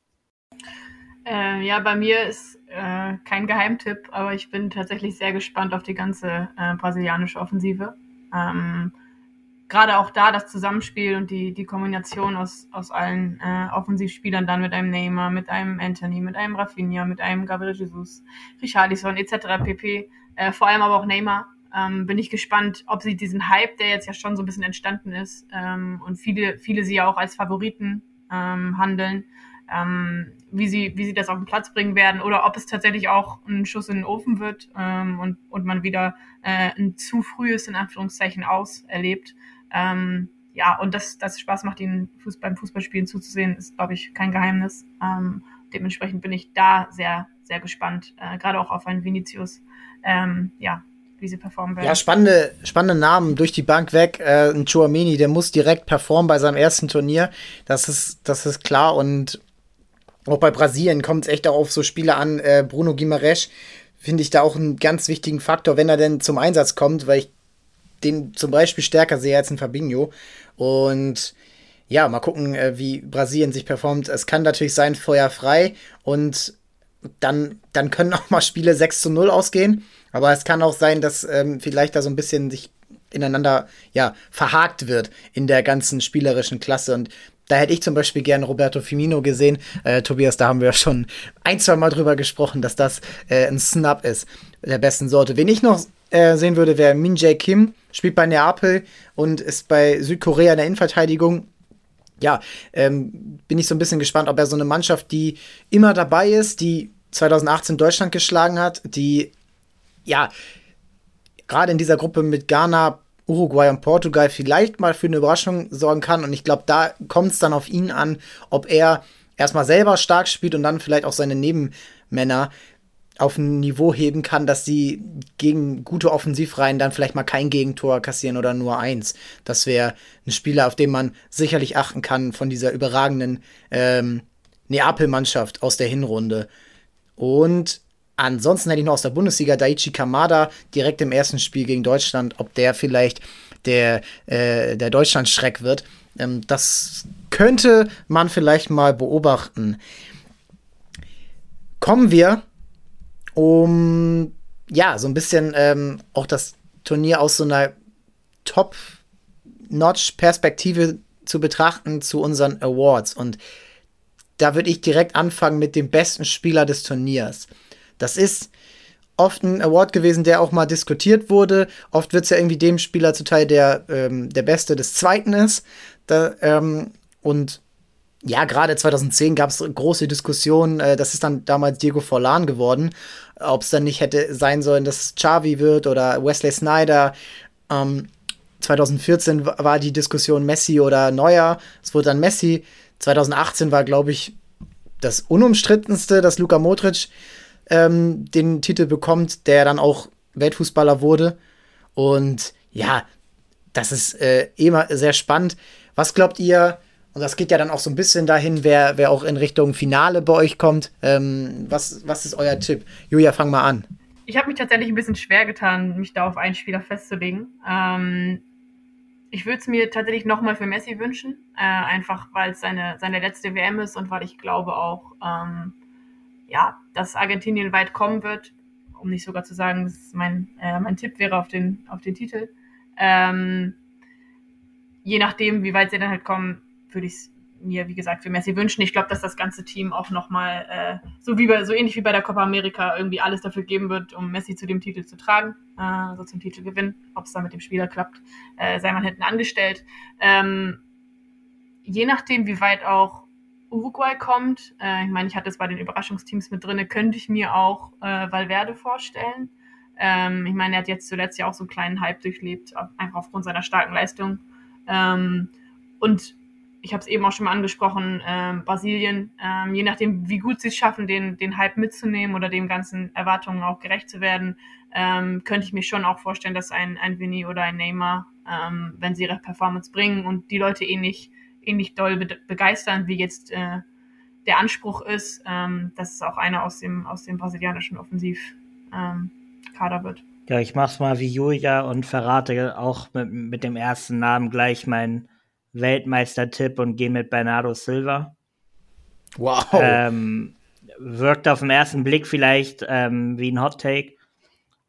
Äh, ja, bei mir ist äh, kein Geheimtipp, aber ich bin tatsächlich sehr gespannt auf die ganze äh, brasilianische Offensive. Ähm, Gerade auch da das Zusammenspiel und die, die Kombination aus, aus allen äh, Offensivspielern dann mit einem Neymar, mit einem Anthony, mit einem Rafinha, mit einem Gabriel Jesus, Richarlison etc. pp. Äh, vor allem aber auch Neymar. Ähm, bin ich gespannt, ob sie diesen Hype, der jetzt ja schon so ein bisschen entstanden ist ähm, und viele, viele sie ja auch als Favoriten ähm, handeln, ähm, wie, sie, wie sie das auf den Platz bringen werden oder ob es tatsächlich auch ein Schuss in den Ofen wird ähm, und, und man wieder äh, ein zu frühes, in Anführungszeichen, aus erlebt. Ähm, ja, und dass das Spaß macht, ihnen Fuß, beim Fußballspielen zuzusehen, ist, glaube ich, kein Geheimnis. Ähm, dementsprechend bin ich da sehr, sehr gespannt, äh, gerade auch auf einen Vinicius. Ähm, ja, wie sie performen werden. Ja, spannende, spannende Namen durch die Bank weg. Äh, ein Chouameni, der muss direkt performen bei seinem ersten Turnier. Das ist, das ist klar. Und auch bei Brasilien kommt es echt auch auf so Spiele an. Äh, Bruno Guimaraes finde ich da auch einen ganz wichtigen Faktor, wenn er denn zum Einsatz kommt, weil ich den zum Beispiel stärker sehe als ein Fabinho. Und ja, mal gucken, äh, wie Brasilien sich performt. Es kann natürlich sein, Feuer frei und dann, dann können auch mal Spiele 6 zu 0 ausgehen. Aber es kann auch sein, dass ähm, vielleicht da so ein bisschen sich ineinander ja, verhakt wird in der ganzen spielerischen Klasse. Und da hätte ich zum Beispiel gern Roberto Firmino gesehen. Äh, Tobias, da haben wir schon ein, zwei Mal drüber gesprochen, dass das äh, ein Snap ist der besten Sorte. Wen ich noch äh, sehen würde, wäre Min Jae Kim, spielt bei Neapel und ist bei Südkorea in der Innenverteidigung. Ja, ähm, bin ich so ein bisschen gespannt, ob er so eine Mannschaft, die immer dabei ist, die 2018 Deutschland geschlagen hat, die ja gerade in dieser Gruppe mit Ghana, Uruguay und Portugal vielleicht mal für eine Überraschung sorgen kann. Und ich glaube, da kommt es dann auf ihn an, ob er erstmal selber stark spielt und dann vielleicht auch seine Nebenmänner auf ein Niveau heben kann, dass sie gegen gute Offensivreihen dann vielleicht mal kein Gegentor kassieren oder nur eins. Das wäre ein Spieler, auf den man sicherlich achten kann von dieser überragenden ähm, Neapel-Mannschaft aus der Hinrunde. Und Ansonsten hätte ich noch aus der Bundesliga Daichi Kamada direkt im ersten Spiel gegen Deutschland, ob der vielleicht der, äh, der Deutschland-Schreck wird. Ähm, das könnte man vielleicht mal beobachten. Kommen wir um ja so ein bisschen ähm, auch das Turnier aus so einer Top-Notch-Perspektive zu betrachten zu unseren Awards. Und da würde ich direkt anfangen mit dem besten Spieler des Turniers. Das ist oft ein Award gewesen, der auch mal diskutiert wurde. Oft wird es ja irgendwie dem Spieler zuteil, der ähm, der Beste des Zweiten ist. Da, ähm, und ja, gerade 2010 gab es große Diskussionen. Äh, das ist dann damals Diego Forlan geworden. Ob es dann nicht hätte sein sollen, dass es Xavi wird oder Wesley Snyder. Ähm, 2014 war die Diskussion Messi oder Neuer. Es wurde dann Messi. 2018 war, glaube ich, das unumstrittenste, dass Luka Modric ähm, den Titel bekommt, der dann auch Weltfußballer wurde. Und ja, das ist äh, immer sehr spannend. Was glaubt ihr? Und das geht ja dann auch so ein bisschen dahin, wer, wer auch in Richtung Finale bei euch kommt. Ähm, was, was ist euer Tipp? Julia, fang mal an. Ich habe mich tatsächlich ein bisschen schwer getan, mich da auf einen Spieler festzulegen. Ähm, ich würde es mir tatsächlich nochmal für Messi wünschen, äh, einfach weil es seine, seine letzte WM ist und weil ich glaube auch, ähm, ja, dass Argentinien weit kommen wird, um nicht sogar zu sagen, dass mein, äh, mein Tipp wäre auf den, auf den Titel. Ähm, je nachdem, wie weit sie dann halt kommen, würde ich es mir, wie gesagt, für Messi wünschen. Ich glaube, dass das ganze Team auch nochmal, äh, so wie bei, so ähnlich wie bei der Copa America, irgendwie alles dafür geben wird, um Messi zu dem Titel zu tragen, äh, also zum Titelgewinn. Ob es dann mit dem Spieler klappt, äh, sei man hinten angestellt. Ähm, je nachdem, wie weit auch Uruguay kommt, äh, ich meine, ich hatte es bei den Überraschungsteams mit drin, könnte ich mir auch äh, Valverde vorstellen. Ähm, ich meine, er hat jetzt zuletzt ja auch so einen kleinen Hype durchlebt, einfach aufgrund seiner starken Leistung. Ähm, und ich habe es eben auch schon mal angesprochen, ähm, Brasilien, ähm, je nachdem, wie gut sie es schaffen, den, den Hype mitzunehmen oder den ganzen Erwartungen auch gerecht zu werden, ähm, könnte ich mir schon auch vorstellen, dass ein, ein Vinny oder ein Neymar, ähm, wenn sie ihre Performance bringen und die Leute ähnlich eh ähnlich doll be begeistern, wie jetzt äh, der Anspruch ist, ähm, dass es auch einer aus dem, aus dem brasilianischen Offensivkader ähm, wird. Ja, ich mach's mal wie Julia und verrate auch mit, mit dem ersten Namen gleich meinen Weltmeister-Tipp und gehe mit Bernardo Silva. Wow. Ähm, wirkt auf den ersten Blick vielleicht ähm, wie ein Hot Take,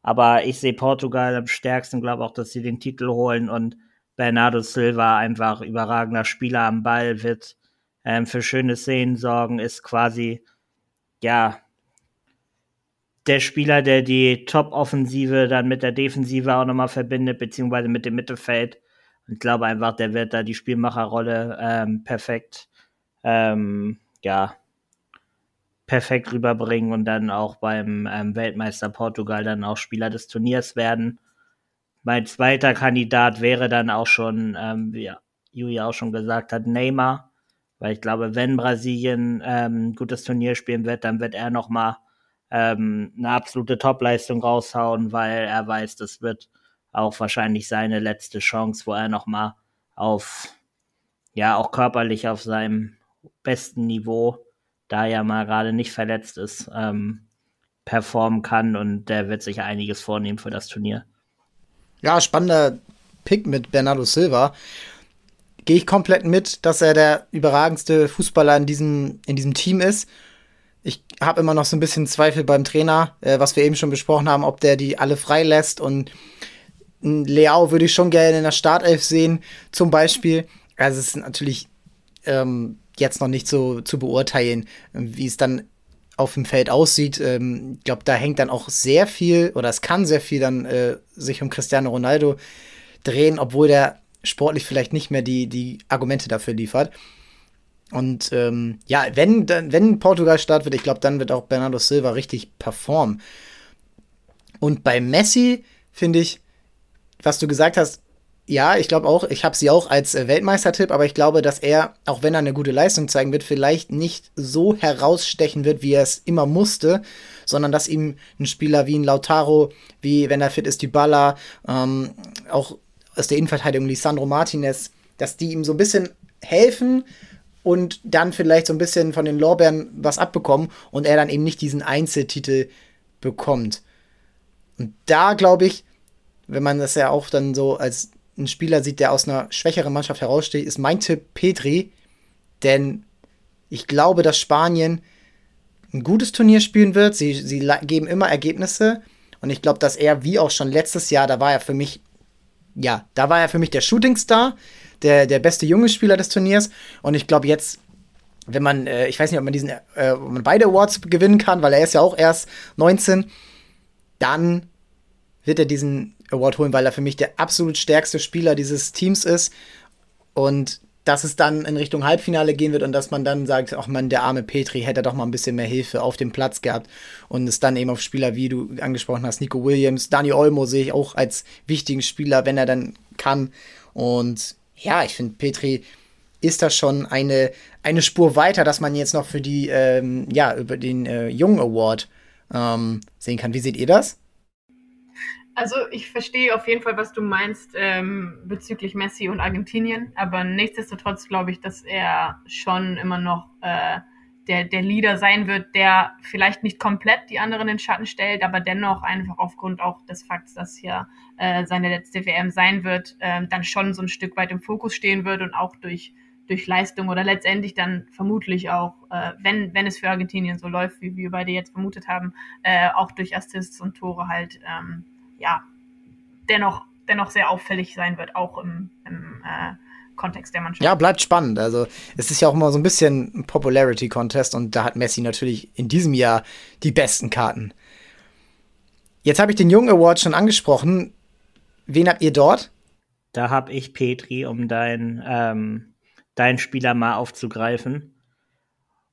aber ich sehe Portugal am stärksten, glaube auch, dass sie den Titel holen und Bernardo Silva einfach überragender Spieler am Ball wird ähm, für schöne Szenen sorgen, ist quasi ja der Spieler, der die Top-Offensive dann mit der Defensive auch nochmal verbindet, beziehungsweise mit dem Mittelfeld. Ich glaube einfach, der wird da die Spielmacherrolle ähm, perfekt, ähm, ja, perfekt rüberbringen und dann auch beim ähm, Weltmeister Portugal dann auch Spieler des Turniers werden. Mein zweiter Kandidat wäre dann auch schon, ähm, wie Julia auch schon gesagt hat, Neymar. Weil ich glaube, wenn Brasilien ähm, ein gutes Turnier spielen wird, dann wird er nochmal ähm, eine absolute Topleistung raushauen, weil er weiß, das wird auch wahrscheinlich seine letzte Chance, wo er nochmal auf, ja, auch körperlich auf seinem besten Niveau, da er mal gerade nicht verletzt ist, ähm, performen kann und der wird sich einiges vornehmen für das Turnier. Ja, spannender Pick mit Bernardo Silva. Gehe ich komplett mit, dass er der überragendste Fußballer in diesem, in diesem Team ist ich habe immer noch so ein bisschen Zweifel beim Trainer, äh, was wir eben schon besprochen haben, ob der die alle freilässt. Und Leao würde ich schon gerne in der Startelf sehen, zum Beispiel. Also es ist natürlich ähm, jetzt noch nicht so zu beurteilen, wie es dann auf dem Feld aussieht. Ähm, ich glaube, da hängt dann auch sehr viel, oder es kann sehr viel dann äh, sich um Cristiano Ronaldo drehen, obwohl der sportlich vielleicht nicht mehr die, die Argumente dafür liefert. Und ähm, ja, wenn, wenn Portugal Start wird, ich glaube, dann wird auch Bernardo Silva richtig performen. Und bei Messi finde ich, was du gesagt hast, ja, ich glaube auch, ich habe sie auch als äh, Weltmeistertipp, aber ich glaube, dass er, auch wenn er eine gute Leistung zeigen wird, vielleicht nicht so herausstechen wird, wie er es immer musste, sondern dass ihm ein Spieler wie ein Lautaro, wie wenn er fit ist, die Baller, ähm, auch aus der Innenverteidigung Lisandro Martinez, dass die ihm so ein bisschen helfen, und dann vielleicht so ein bisschen von den Lorbeeren was abbekommen und er dann eben nicht diesen Einzeltitel bekommt. Und da glaube ich, wenn man das ja auch dann so als ein Spieler sieht, der aus einer schwächeren Mannschaft heraussteht, ist mein Tipp Petri, denn ich glaube, dass Spanien ein gutes Turnier spielen wird. Sie, sie geben immer Ergebnisse und ich glaube, dass er, wie auch schon letztes Jahr, da war er für mich, ja, da war er für mich der Shootingstar der, der beste junge Spieler des Turniers. Und ich glaube jetzt, wenn man, äh, ich weiß nicht, ob man diesen, äh, ob man beide Awards gewinnen kann, weil er ist ja auch erst 19, dann wird er diesen Award holen, weil er für mich der absolut stärkste Spieler dieses Teams ist. Und dass es dann in Richtung Halbfinale gehen wird und dass man dann sagt, ach man, der arme Petri hätte doch mal ein bisschen mehr Hilfe auf dem Platz gehabt und es dann eben auf Spieler, wie du angesprochen hast, Nico Williams, Dani Olmo sehe ich auch als wichtigen Spieler, wenn er dann kann. Und ja, ich finde, Petri ist da schon eine, eine Spur weiter, dass man jetzt noch für die, ähm, ja, über den äh, Jungen Award ähm, sehen kann. Wie seht ihr das? Also ich verstehe auf jeden Fall, was du meinst ähm, bezüglich Messi und Argentinien, aber nichtsdestotrotz glaube ich, dass er schon immer noch äh, der, der Leader sein wird, der vielleicht nicht komplett die anderen in Schatten stellt, aber dennoch einfach aufgrund auch des Fakts, dass hier äh, seine letzte WM sein wird, äh, dann schon so ein Stück weit im Fokus stehen wird und auch durch, durch Leistung oder letztendlich dann vermutlich auch, äh, wenn, wenn es für Argentinien so läuft, wie wir beide jetzt vermutet haben, äh, auch durch Assists und Tore halt, ähm, ja, dennoch, dennoch sehr auffällig sein wird, auch im, im äh, Kontext der Mannschaft. Ja, bleibt spannend. Also es ist ja auch immer so ein bisschen ein Popularity-Contest und da hat Messi natürlich in diesem Jahr die besten Karten. Jetzt habe ich den Jungen Award schon angesprochen. Wen habt ihr dort? Da habe ich Petri, um deinen ähm, dein Spieler mal aufzugreifen.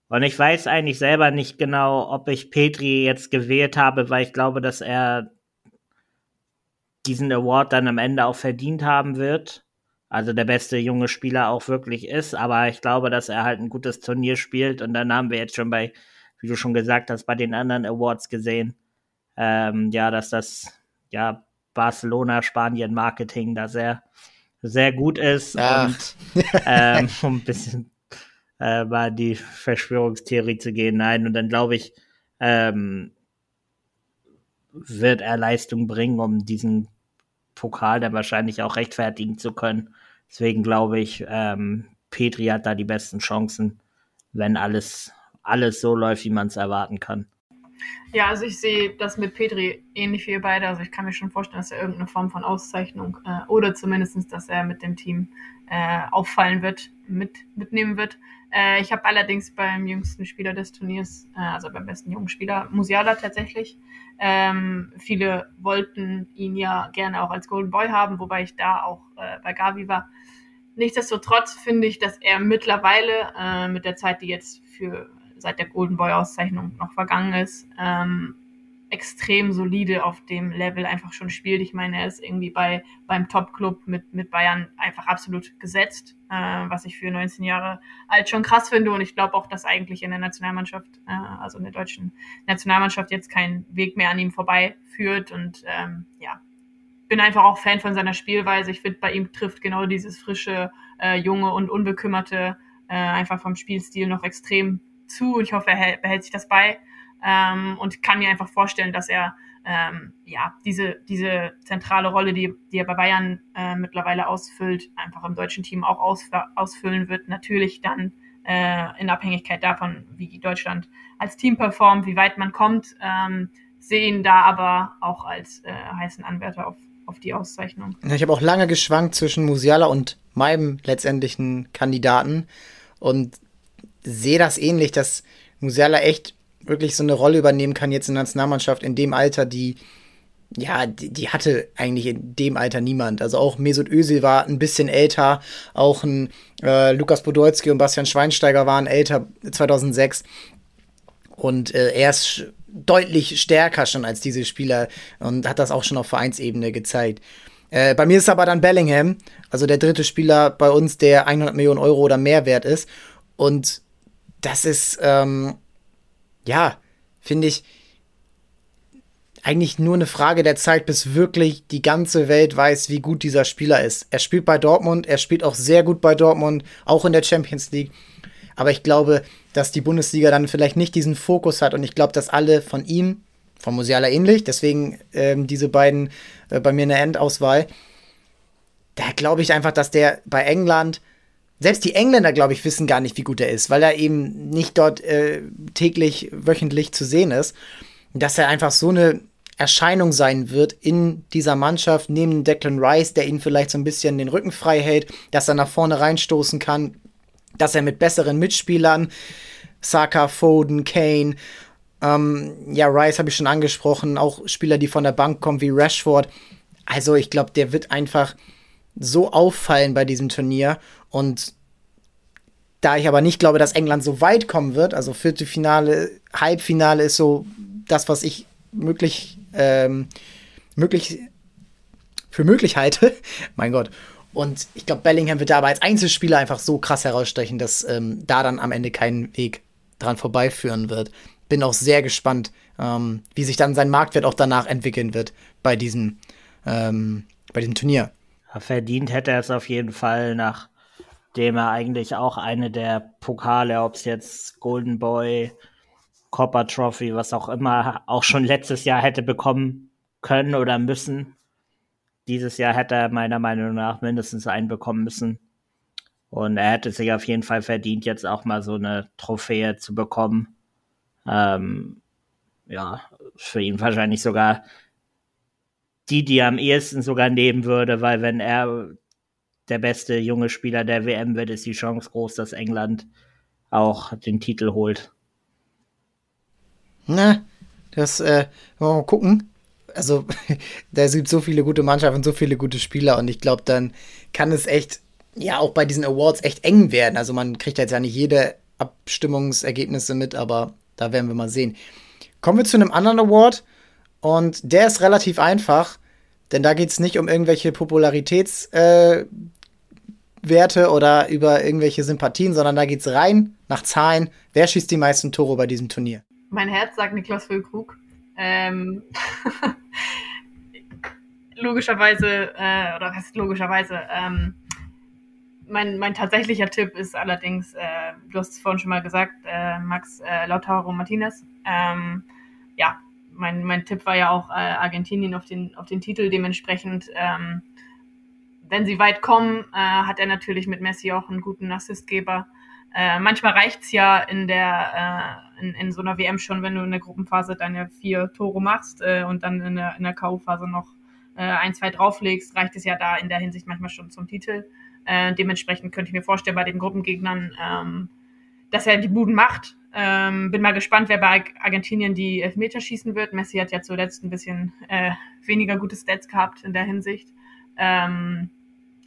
Und ich weiß eigentlich selber nicht genau, ob ich Petri jetzt gewählt habe, weil ich glaube, dass er diesen Award dann am Ende auch verdient haben wird also der beste junge Spieler auch wirklich ist. Aber ich glaube, dass er halt ein gutes Turnier spielt. Und dann haben wir jetzt schon bei, wie du schon gesagt hast, bei den anderen Awards gesehen, ähm, ja, dass das ja Barcelona, Spanien Marketing da sehr, sehr gut ist. Ach. Und ähm, um ein bisschen äh, mal die Verschwörungstheorie zu gehen. Nein, und dann glaube ich, ähm, wird er Leistung bringen, um diesen Pokal dann wahrscheinlich auch rechtfertigen zu können. Deswegen glaube ich, ähm, Petri hat da die besten Chancen, wenn alles alles so läuft, wie man es erwarten kann. Ja, also ich sehe das mit Petri ähnlich wie ihr beide. Also ich kann mir schon vorstellen, dass er irgendeine Form von Auszeichnung äh, oder zumindest, dass er mit dem Team äh, auffallen wird, mit, mitnehmen wird. Äh, ich habe allerdings beim jüngsten Spieler des Turniers, äh, also beim besten jungen Spieler, Musiala tatsächlich. Ähm, viele wollten ihn ja gerne auch als Golden Boy haben, wobei ich da auch äh, bei Gavi war. Nichtsdestotrotz finde ich, dass er mittlerweile äh, mit der Zeit, die jetzt für seit der Golden Boy Auszeichnung noch vergangen ist, ähm, extrem solide auf dem Level einfach schon spielt. Ich meine, er ist irgendwie bei beim Top-Club mit, mit Bayern einfach absolut gesetzt, äh, was ich für 19 Jahre alt schon krass finde. Und ich glaube auch, dass eigentlich in der Nationalmannschaft, äh, also in der deutschen Nationalmannschaft, jetzt kein Weg mehr an ihm vorbei führt. Und ähm, ja, bin einfach auch Fan von seiner Spielweise. Ich finde, bei ihm trifft genau dieses frische, äh, junge und unbekümmerte äh, einfach vom Spielstil noch extrem zu. Und ich hoffe, er behält sich das bei ähm, und kann mir einfach vorstellen, dass er ähm, ja diese diese zentrale Rolle, die, die er bei Bayern äh, mittlerweile ausfüllt, einfach im deutschen Team auch aus, ausfüllen wird. Natürlich dann äh, in Abhängigkeit davon, wie Deutschland als Team performt, wie weit man kommt, ähm, sehen da aber auch als äh, heißen Anwärter auf, auf die Auszeichnung. Ich habe auch lange geschwankt zwischen Musiala und meinem letztendlichen Kandidaten und sehe das ähnlich, dass Musiala echt wirklich so eine Rolle übernehmen kann jetzt in der Nationalmannschaft in dem Alter, die ja, die, die, hatte eigentlich in dem Alter niemand. Also auch Mesut Özil war ein bisschen älter, auch ein äh, Lukas Podolski und Bastian Schweinsteiger waren älter 2006 und äh, er ist deutlich stärker schon als diese Spieler und hat das auch schon auf Vereinsebene gezeigt. Äh, bei mir ist aber dann Bellingham, also der dritte Spieler bei uns, der 100 Millionen Euro oder mehr wert ist und das ist ähm, ja, finde ich, eigentlich nur eine Frage der Zeit, bis wirklich die ganze Welt weiß, wie gut dieser Spieler ist. Er spielt bei Dortmund, er spielt auch sehr gut bei Dortmund, auch in der Champions League. Aber ich glaube, dass die Bundesliga dann vielleicht nicht diesen Fokus hat und ich glaube, dass alle von ihm, von Musiala ähnlich, deswegen ähm, diese beiden äh, bei mir in der Endauswahl, da glaube ich einfach, dass der bei England selbst die Engländer, glaube ich, wissen gar nicht, wie gut er ist, weil er eben nicht dort äh, täglich, wöchentlich zu sehen ist. Dass er einfach so eine Erscheinung sein wird in dieser Mannschaft, neben Declan Rice, der ihn vielleicht so ein bisschen den Rücken frei hält, dass er nach vorne reinstoßen kann, dass er mit besseren Mitspielern, Saka, Foden, Kane, ähm, ja, Rice habe ich schon angesprochen, auch Spieler, die von der Bank kommen, wie Rashford. Also ich glaube, der wird einfach so auffallen bei diesem Turnier und da ich aber nicht glaube, dass England so weit kommen wird, also Viertelfinale, Halbfinale ist so das, was ich möglich, ähm, möglich für möglich halte. mein Gott. Und ich glaube, Bellingham wird da aber als Einzelspieler einfach so krass herausstechen, dass ähm, da dann am Ende kein Weg dran vorbeiführen wird. Bin auch sehr gespannt, ähm, wie sich dann sein Marktwert auch danach entwickeln wird bei diesem, ähm, bei diesem Turnier. Verdient hätte er es auf jeden Fall nach dem er eigentlich auch eine der Pokale, ob es jetzt Golden Boy, Copper Trophy, was auch immer, auch schon letztes Jahr hätte bekommen können oder müssen. Dieses Jahr hätte er meiner Meinung nach mindestens einen bekommen müssen. Und er hätte sich auf jeden Fall verdient, jetzt auch mal so eine Trophäe zu bekommen. Ähm, ja, für ihn wahrscheinlich sogar die, die am ehesten sogar nehmen würde, weil wenn er der beste junge Spieler der WM wird, ist die Chance groß, dass England auch den Titel holt. Na, das äh, mal gucken. Also, da gibt so viele gute Mannschaften, so viele gute Spieler und ich glaube, dann kann es echt, ja, auch bei diesen Awards echt eng werden. Also, man kriegt jetzt ja nicht jede Abstimmungsergebnisse mit, aber da werden wir mal sehen. Kommen wir zu einem anderen Award und der ist relativ einfach, denn da geht es nicht um irgendwelche Popularitäts- äh, Werte oder über irgendwelche Sympathien, sondern da geht es rein nach Zahlen. Wer schießt die meisten Tore bei diesem Turnier? Mein Herz sagt Niklas Füllkrug. Ähm, logischerweise, äh, oder was logischerweise, ähm, mein, mein tatsächlicher Tipp ist allerdings, äh, du hast es vorhin schon mal gesagt, äh, Max äh, Lautaro Martinez. Ähm, ja, mein, mein Tipp war ja auch äh, Argentinien auf den, auf den Titel. Dementsprechend ähm, wenn sie weit kommen, äh, hat er natürlich mit Messi auch einen guten Assistgeber. Äh, manchmal reicht's ja in der äh, in, in so einer WM schon, wenn du in der Gruppenphase deine vier Tore machst äh, und dann in der, in der K.O.-Phase noch äh, ein, zwei drauflegst, reicht es ja da in der Hinsicht manchmal schon zum Titel. Äh, dementsprechend könnte ich mir vorstellen, bei den Gruppengegnern, ähm, dass er die Buden macht. Ähm, bin mal gespannt, wer bei Argentinien die Elfmeter schießen wird. Messi hat ja zuletzt ein bisschen äh, weniger gute Stats gehabt in der Hinsicht. Ähm,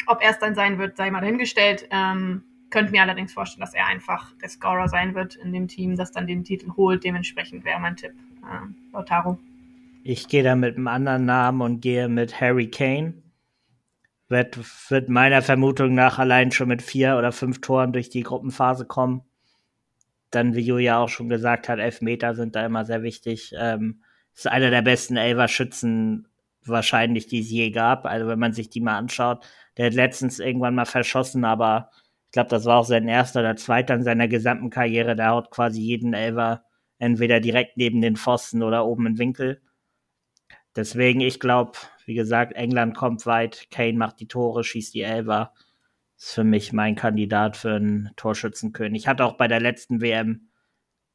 ob er es dann sein wird, sei mal dahingestellt. Ähm, könnte mir allerdings vorstellen, dass er einfach der Scorer sein wird in dem Team, das dann den Titel holt. Dementsprechend wäre mein Tipp äh, Lautaro. Ich gehe da mit einem anderen Namen und gehe mit Harry Kane. Wird, wird meiner Vermutung nach allein schon mit vier oder fünf Toren durch die Gruppenphase kommen. Dann, wie Julia auch schon gesagt hat, Elfmeter sind da immer sehr wichtig. Ähm, ist einer der besten Elfer-Schützen wahrscheinlich, die es je gab. Also wenn man sich die mal anschaut, der hat letztens irgendwann mal verschossen, aber ich glaube, das war auch sein erster oder zweiter in seiner gesamten Karriere. Der haut quasi jeden Elfer entweder direkt neben den Pfosten oder oben im Winkel. Deswegen, ich glaube, wie gesagt, England kommt weit, Kane macht die Tore, schießt die Elfer. Ist für mich mein Kandidat für einen Torschützenkönig. Hat auch bei der letzten WM,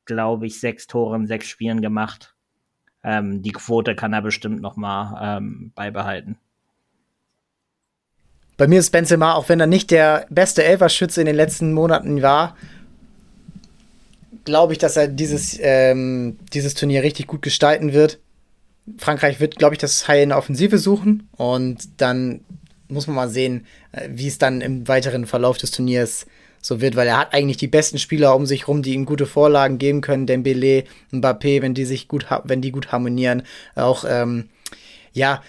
glaube ich, sechs Tore in sechs Spielen gemacht. Ähm, die Quote kann er bestimmt noch mal ähm, beibehalten. Bei mir ist Benzema, auch wenn er nicht der beste Elferschütze in den letzten Monaten war, glaube ich, dass er dieses, ähm, dieses Turnier richtig gut gestalten wird. Frankreich wird, glaube ich, das High in der Offensive suchen und dann muss man mal sehen, äh, wie es dann im weiteren Verlauf des Turniers so wird, weil er hat eigentlich die besten Spieler um sich rum, die ihm gute Vorlagen geben können. Dembele, Mbappé, wenn die sich gut, wenn die gut harmonieren, auch ähm, ja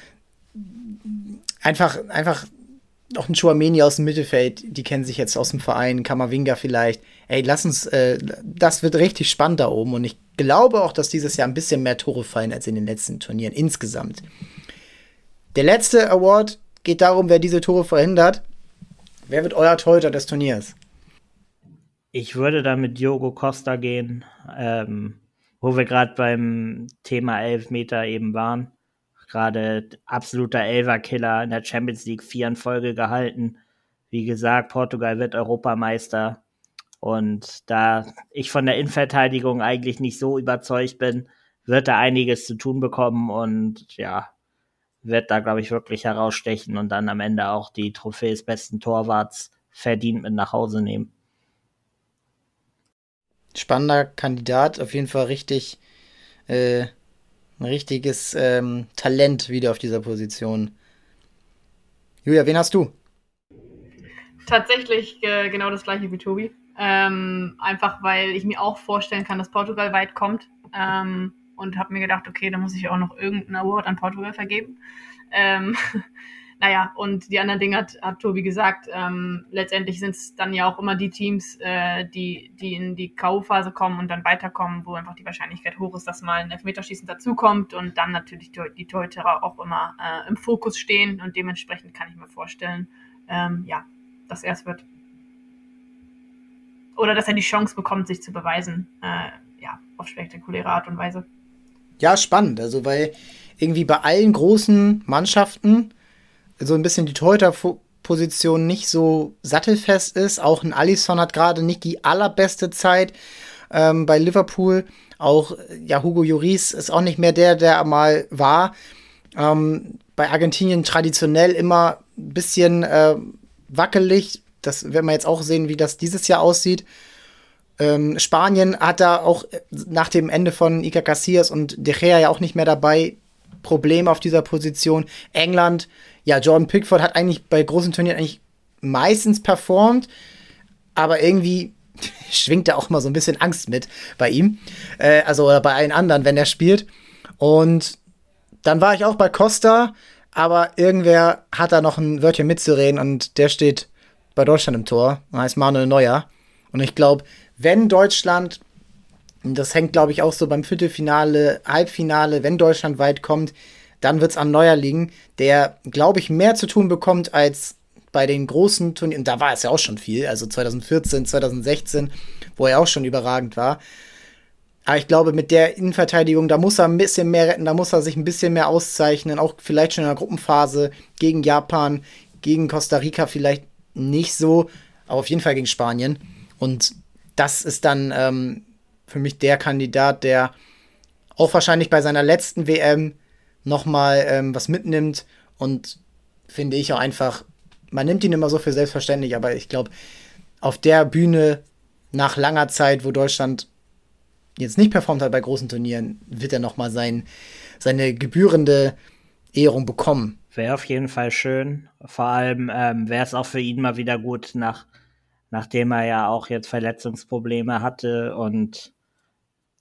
einfach einfach auch ein Chouameni aus dem Mittelfeld, die kennen sich jetzt aus dem Verein, Kamavinga vielleicht. Ey, lass uns, äh, das wird richtig spannend da oben und ich glaube auch, dass dieses Jahr ein bisschen mehr Tore fallen als in den letzten Turnieren insgesamt. Der letzte Award geht darum, wer diese Tore verhindert. Wer wird euer Torhüter des Turniers? Ich würde da mit Diogo Costa gehen, ähm, wo wir gerade beim Thema Elfmeter eben waren gerade absoluter Elver-Killer in der Champions League vier in Folge gehalten. Wie gesagt, Portugal wird Europameister. Und da ich von der Innenverteidigung eigentlich nicht so überzeugt bin, wird er einiges zu tun bekommen und ja, wird da, glaube ich, wirklich herausstechen und dann am Ende auch die Trophäe des besten Torwarts verdient mit nach Hause nehmen. Spannender Kandidat, auf jeden Fall richtig äh, ein richtiges ähm, Talent wieder auf dieser Position. Julia, wen hast du? Tatsächlich äh, genau das gleiche wie Tobi. Ähm, einfach weil ich mir auch vorstellen kann, dass Portugal weit kommt. Ähm, und habe mir gedacht, okay, da muss ich auch noch irgendeinen Award an Portugal vergeben. Ähm, naja, und die anderen Dinge hat, hat Tobi gesagt. Ähm, letztendlich sind es dann ja auch immer die Teams, äh, die, die in die K.O.-Phase kommen und dann weiterkommen, wo einfach die Wahrscheinlichkeit hoch ist, dass mal ein Elfmeterschießen dazukommt und dann natürlich die, die Torhüter auch immer äh, im Fokus stehen und dementsprechend kann ich mir vorstellen, ähm, ja, dass er es wird. Oder dass er die Chance bekommt, sich zu beweisen, äh, ja, auf spektakuläre Art und Weise. Ja, spannend. Also, weil irgendwie bei allen großen Mannschaften so ein bisschen die Torhüter-Position nicht so sattelfest ist. Auch ein Alisson hat gerade nicht die allerbeste Zeit ähm, bei Liverpool. Auch ja, Hugo Lloris ist auch nicht mehr der, der mal war. Ähm, bei Argentinien traditionell immer ein bisschen äh, wackelig. Das werden wir jetzt auch sehen, wie das dieses Jahr aussieht. Ähm, Spanien hat da auch nach dem Ende von Iker Casillas und De Gea ja auch nicht mehr dabei Probleme auf dieser Position. England ja, Jordan Pickford hat eigentlich bei großen Turnieren eigentlich meistens performt, aber irgendwie schwingt da auch mal so ein bisschen Angst mit bei ihm. Äh, also oder bei allen anderen, wenn er spielt. Und dann war ich auch bei Costa, aber irgendwer hat da noch ein Wörtchen mitzureden und der steht bei Deutschland im Tor. Heißt Manuel Neuer. Und ich glaube, wenn Deutschland, das hängt glaube ich auch so beim Viertelfinale, Halbfinale, wenn Deutschland weit kommt, dann wird es an Neuer liegen, der, glaube ich, mehr zu tun bekommt als bei den großen Turnieren. Da war es ja auch schon viel, also 2014, 2016, wo er auch schon überragend war. Aber ich glaube, mit der Innenverteidigung, da muss er ein bisschen mehr retten, da muss er sich ein bisschen mehr auszeichnen, auch vielleicht schon in der Gruppenphase gegen Japan, gegen Costa Rica vielleicht nicht so, aber auf jeden Fall gegen Spanien. Und das ist dann ähm, für mich der Kandidat, der auch wahrscheinlich bei seiner letzten WM nochmal ähm, was mitnimmt und finde ich auch einfach, man nimmt ihn immer so für selbstverständlich, aber ich glaube, auf der Bühne nach langer Zeit, wo Deutschland jetzt nicht performt hat bei großen Turnieren, wird er nochmal sein, seine gebührende Ehrung bekommen. Wäre auf jeden Fall schön. Vor allem ähm, wäre es auch für ihn mal wieder gut, nach, nachdem er ja auch jetzt Verletzungsprobleme hatte und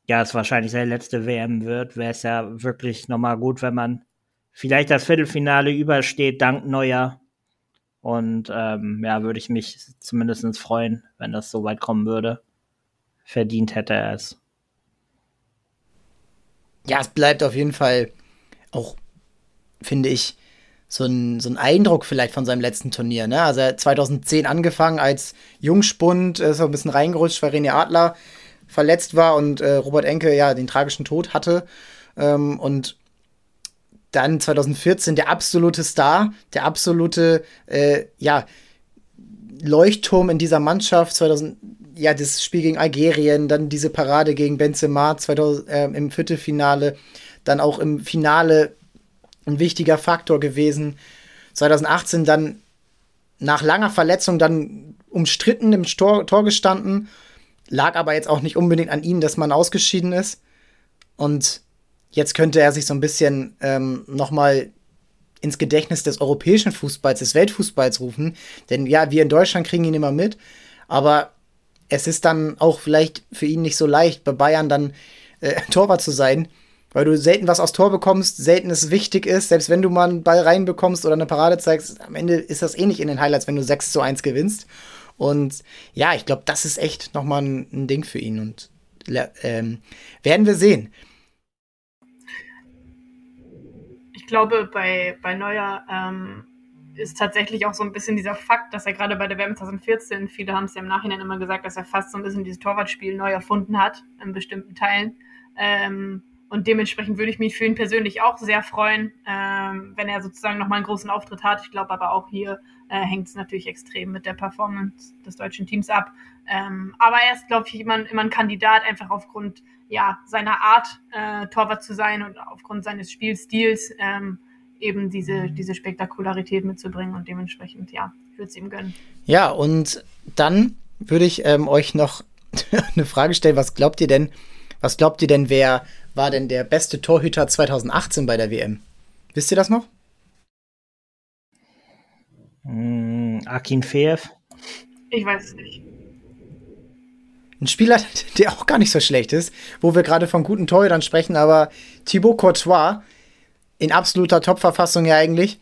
ja, es wahrscheinlich seine letzte WM wird, wäre es ja wirklich nochmal gut, wenn man vielleicht das Viertelfinale übersteht, dank Neuer. Und ähm, ja, würde ich mich zumindest freuen, wenn das so weit kommen würde. Verdient hätte er es. Ja, es bleibt auf jeden Fall auch, finde ich, so ein, so ein Eindruck vielleicht von seinem letzten Turnier. Ne? Also er hat 2010 angefangen als Jungspund, ist so ein bisschen reingerutscht, weil René Adler verletzt war und äh, Robert Enke ja den tragischen Tod hatte. Ähm, und dann 2014 der absolute Star, der absolute, äh, ja, Leuchtturm in dieser Mannschaft. 2000, ja, das Spiel gegen Algerien, dann diese Parade gegen Benzema 2000, äh, im Viertelfinale, dann auch im Finale ein wichtiger Faktor gewesen. 2018 dann nach langer Verletzung dann umstritten im Tor, Tor gestanden Lag aber jetzt auch nicht unbedingt an ihm, dass man ausgeschieden ist. Und jetzt könnte er sich so ein bisschen ähm, nochmal ins Gedächtnis des europäischen Fußballs, des Weltfußballs rufen. Denn ja, wir in Deutschland kriegen ihn immer mit. Aber es ist dann auch vielleicht für ihn nicht so leicht, bei Bayern dann äh, Torwart zu sein, weil du selten was aus Tor bekommst, selten es wichtig ist, selbst wenn du mal einen Ball reinbekommst oder eine Parade zeigst, am Ende ist das eh nicht in den Highlights, wenn du 6 zu 1 gewinnst. Und ja, ich glaube, das ist echt nochmal ein, ein Ding für ihn. Und ähm, werden wir sehen. Ich glaube, bei, bei Neuer ähm, ist tatsächlich auch so ein bisschen dieser Fakt, dass er gerade bei der WM 2014, viele haben es ja im Nachhinein immer gesagt, dass er fast so ein bisschen dieses Torwartspiel neu erfunden hat, in bestimmten Teilen. Ähm, und dementsprechend würde ich mich für ihn persönlich auch sehr freuen, ähm, wenn er sozusagen nochmal einen großen Auftritt hat. Ich glaube aber auch hier äh, hängt es natürlich extrem mit der Performance des deutschen Teams ab. Ähm, aber er ist, glaube ich, immer, immer ein Kandidat, einfach aufgrund ja, seiner Art, äh, Torwart zu sein und aufgrund seines Spielstils ähm, eben diese, diese Spektakularität mitzubringen und dementsprechend, ja, ich würde es ihm gönnen. Ja, und dann würde ich ähm, euch noch eine Frage stellen. Was glaubt ihr denn, was glaubt ihr denn, wer war denn der beste Torhüter 2018 bei der WM? Wisst ihr das noch? Mm, Akin Feev. Ich weiß es nicht. Ein Spieler, der auch gar nicht so schlecht ist, wo wir gerade von guten Torhütern sprechen, aber Thibaut Courtois in absoluter Top-Verfassung ja eigentlich.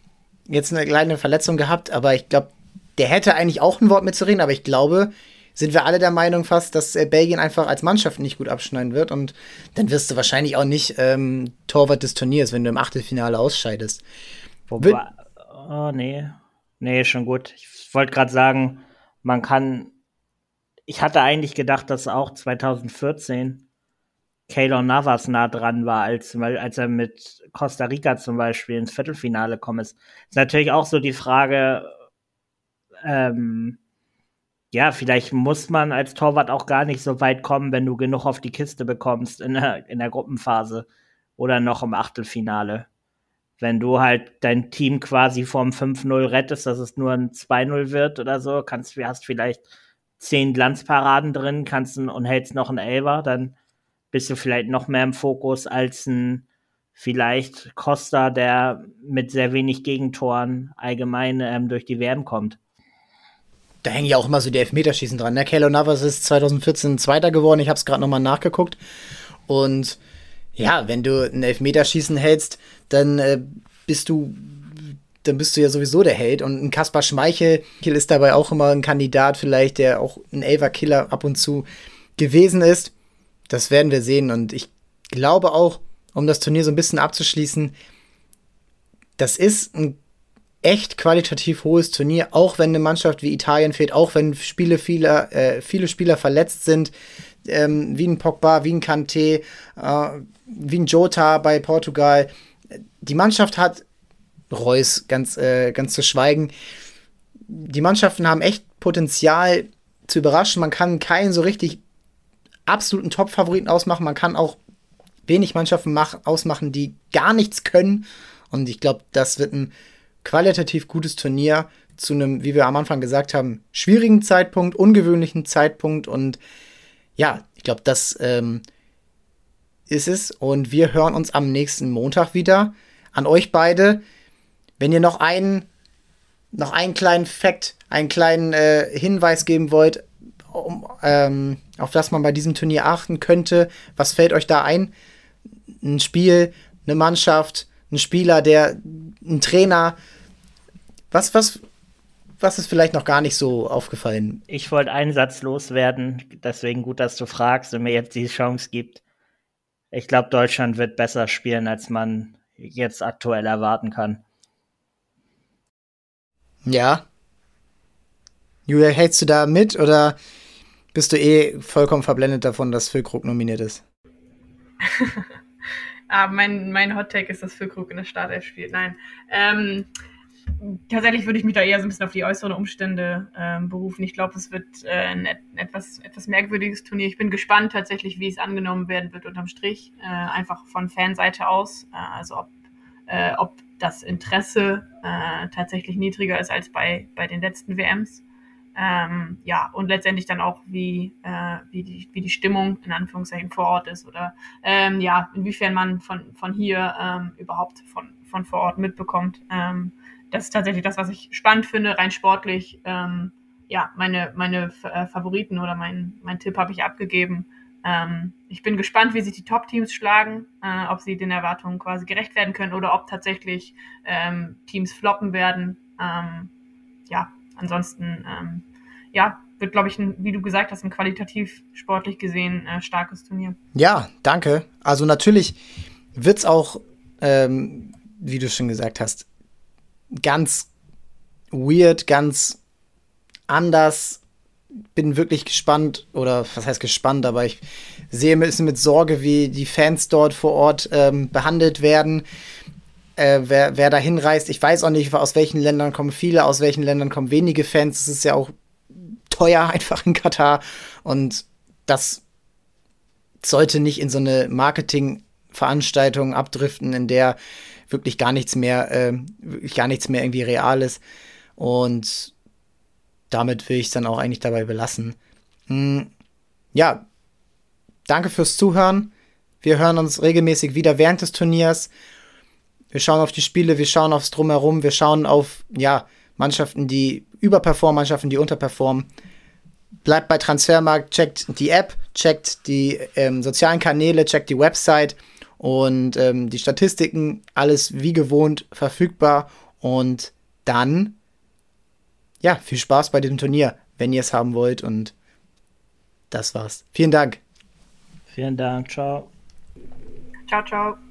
Jetzt eine kleine Verletzung gehabt, aber ich glaube, der hätte eigentlich auch ein Wort mitzureden, aber ich glaube, sind wir alle der Meinung fast, dass äh, Belgien einfach als Mannschaft nicht gut abschneiden wird und dann wirst du wahrscheinlich auch nicht ähm, Torwart des Turniers, wenn du im Achtelfinale ausscheidest. Wobei, oh, nee. Nee, schon gut. Ich wollte gerade sagen, man kann. Ich hatte eigentlich gedacht, dass auch 2014 Keylor Navas nah dran war, als, als er mit Costa Rica zum Beispiel ins Viertelfinale kommen ist. Ist natürlich auch so die Frage, ähm, ja, vielleicht muss man als Torwart auch gar nicht so weit kommen, wenn du genug auf die Kiste bekommst in der, in der Gruppenphase oder noch im Achtelfinale. Wenn du halt dein Team quasi vom 5-0 rettest, dass es nur ein 2-0 wird oder so, kannst, hast vielleicht zehn Glanzparaden drin, kannst und hältst noch einen Elver, dann bist du vielleicht noch mehr im Fokus als ein vielleicht Costa, der mit sehr wenig Gegentoren allgemein ähm, durch die WM kommt da hängen ja auch immer so die Elfmeterschießen dran. Ne? Keylor Navas ist 2014 Zweiter geworden. Ich habe es gerade nochmal nachgeguckt. Und ja, wenn du ein Elfmeterschießen hältst, dann äh, bist du dann bist du ja sowieso der Held. Und ein Kaspar Schmeichel ist dabei auch immer ein Kandidat, vielleicht, der auch ein Elver-Killer ab und zu gewesen ist. Das werden wir sehen. Und ich glaube auch, um das Turnier so ein bisschen abzuschließen, das ist ein echt qualitativ hohes Turnier, auch wenn eine Mannschaft wie Italien fehlt, auch wenn Spiele viele, äh, viele Spieler verletzt sind, ähm, wie ein Pogba, wie ein Kanté, äh, wie ein Jota bei Portugal. Die Mannschaft hat Reus ganz, äh, ganz zu schweigen. Die Mannschaften haben echt Potenzial zu überraschen. Man kann keinen so richtig absoluten Top-Favoriten ausmachen. Man kann auch wenig Mannschaften mach, ausmachen, die gar nichts können. Und ich glaube, das wird ein qualitativ gutes Turnier zu einem, wie wir am Anfang gesagt haben, schwierigen Zeitpunkt, ungewöhnlichen Zeitpunkt. Und ja, ich glaube, das ähm, ist es. Und wir hören uns am nächsten Montag wieder. An euch beide. Wenn ihr noch einen, noch einen kleinen Fact, einen kleinen äh, Hinweis geben wollt, um, ähm, auf das man bei diesem Turnier achten könnte, was fällt euch da ein? Ein Spiel, eine Mannschaft, ein Spieler, der, ein Trainer. Was, was, was ist vielleicht noch gar nicht so aufgefallen? Ich wollte einen Satz loswerden, deswegen gut, dass du fragst und mir jetzt die Chance gibt. Ich glaube, Deutschland wird besser spielen, als man jetzt aktuell erwarten kann. Ja. Julia, hältst du da mit oder bist du eh vollkommen verblendet davon, dass Füllkrug nominiert ist? ah, mein, mein Hot Take ist, dass Füllkrug in der Startelf spielt. Nein. Ähm, tatsächlich würde ich mich da eher so ein bisschen auf die äußeren Umstände ähm, berufen. Ich glaube, es wird äh, ein etwas, etwas merkwürdiges Turnier. Ich bin gespannt tatsächlich, wie es angenommen werden wird unterm Strich. Äh, einfach von Fanseite aus. Äh, also ob, äh, ob das Interesse äh, tatsächlich niedriger ist als bei, bei den letzten WMs. Ähm, ja, und letztendlich dann auch, wie, äh, wie, die, wie die Stimmung in Anführungszeichen vor Ort ist oder ähm, ja, inwiefern man von, von hier ähm, überhaupt von, von vor Ort mitbekommt. Das ist tatsächlich das, was ich spannend finde, rein sportlich. Ähm, ja, meine, meine äh, Favoriten oder mein, mein Tipp habe ich abgegeben. Ähm, ich bin gespannt, wie sich die Top-Teams schlagen, äh, ob sie den Erwartungen quasi gerecht werden können oder ob tatsächlich ähm, Teams floppen werden. Ähm, ja, ansonsten, ähm, ja, wird, glaube ich, ein, wie du gesagt hast, ein qualitativ sportlich gesehen äh, starkes Turnier. Ja, danke. Also natürlich wird es auch, ähm, wie du schon gesagt hast, ganz weird, ganz anders. Bin wirklich gespannt, oder was heißt gespannt, aber ich sehe ein bisschen mit Sorge, wie die Fans dort vor Ort ähm, behandelt werden. Äh, wer, wer da hinreist, ich weiß auch nicht, aus welchen Ländern kommen viele, aus welchen Ländern kommen wenige Fans. Es ist ja auch teuer einfach in Katar. Und das sollte nicht in so eine Marketingveranstaltung abdriften, in der wirklich gar nichts mehr, äh, gar nichts mehr irgendwie real ist. Und damit will ich es dann auch eigentlich dabei belassen. Hm, ja, danke fürs Zuhören. Wir hören uns regelmäßig wieder während des Turniers. Wir schauen auf die Spiele, wir schauen aufs Drumherum, wir schauen auf, ja, Mannschaften, die überperformen, Mannschaften, die unterperformen. Bleibt bei Transfermarkt, checkt die App, checkt die ähm, sozialen Kanäle, checkt die Website und ähm, die Statistiken, alles wie gewohnt verfügbar. Und dann, ja, viel Spaß bei dem Turnier, wenn ihr es haben wollt. Und das war's. Vielen Dank. Vielen Dank. Ciao. Ciao, ciao.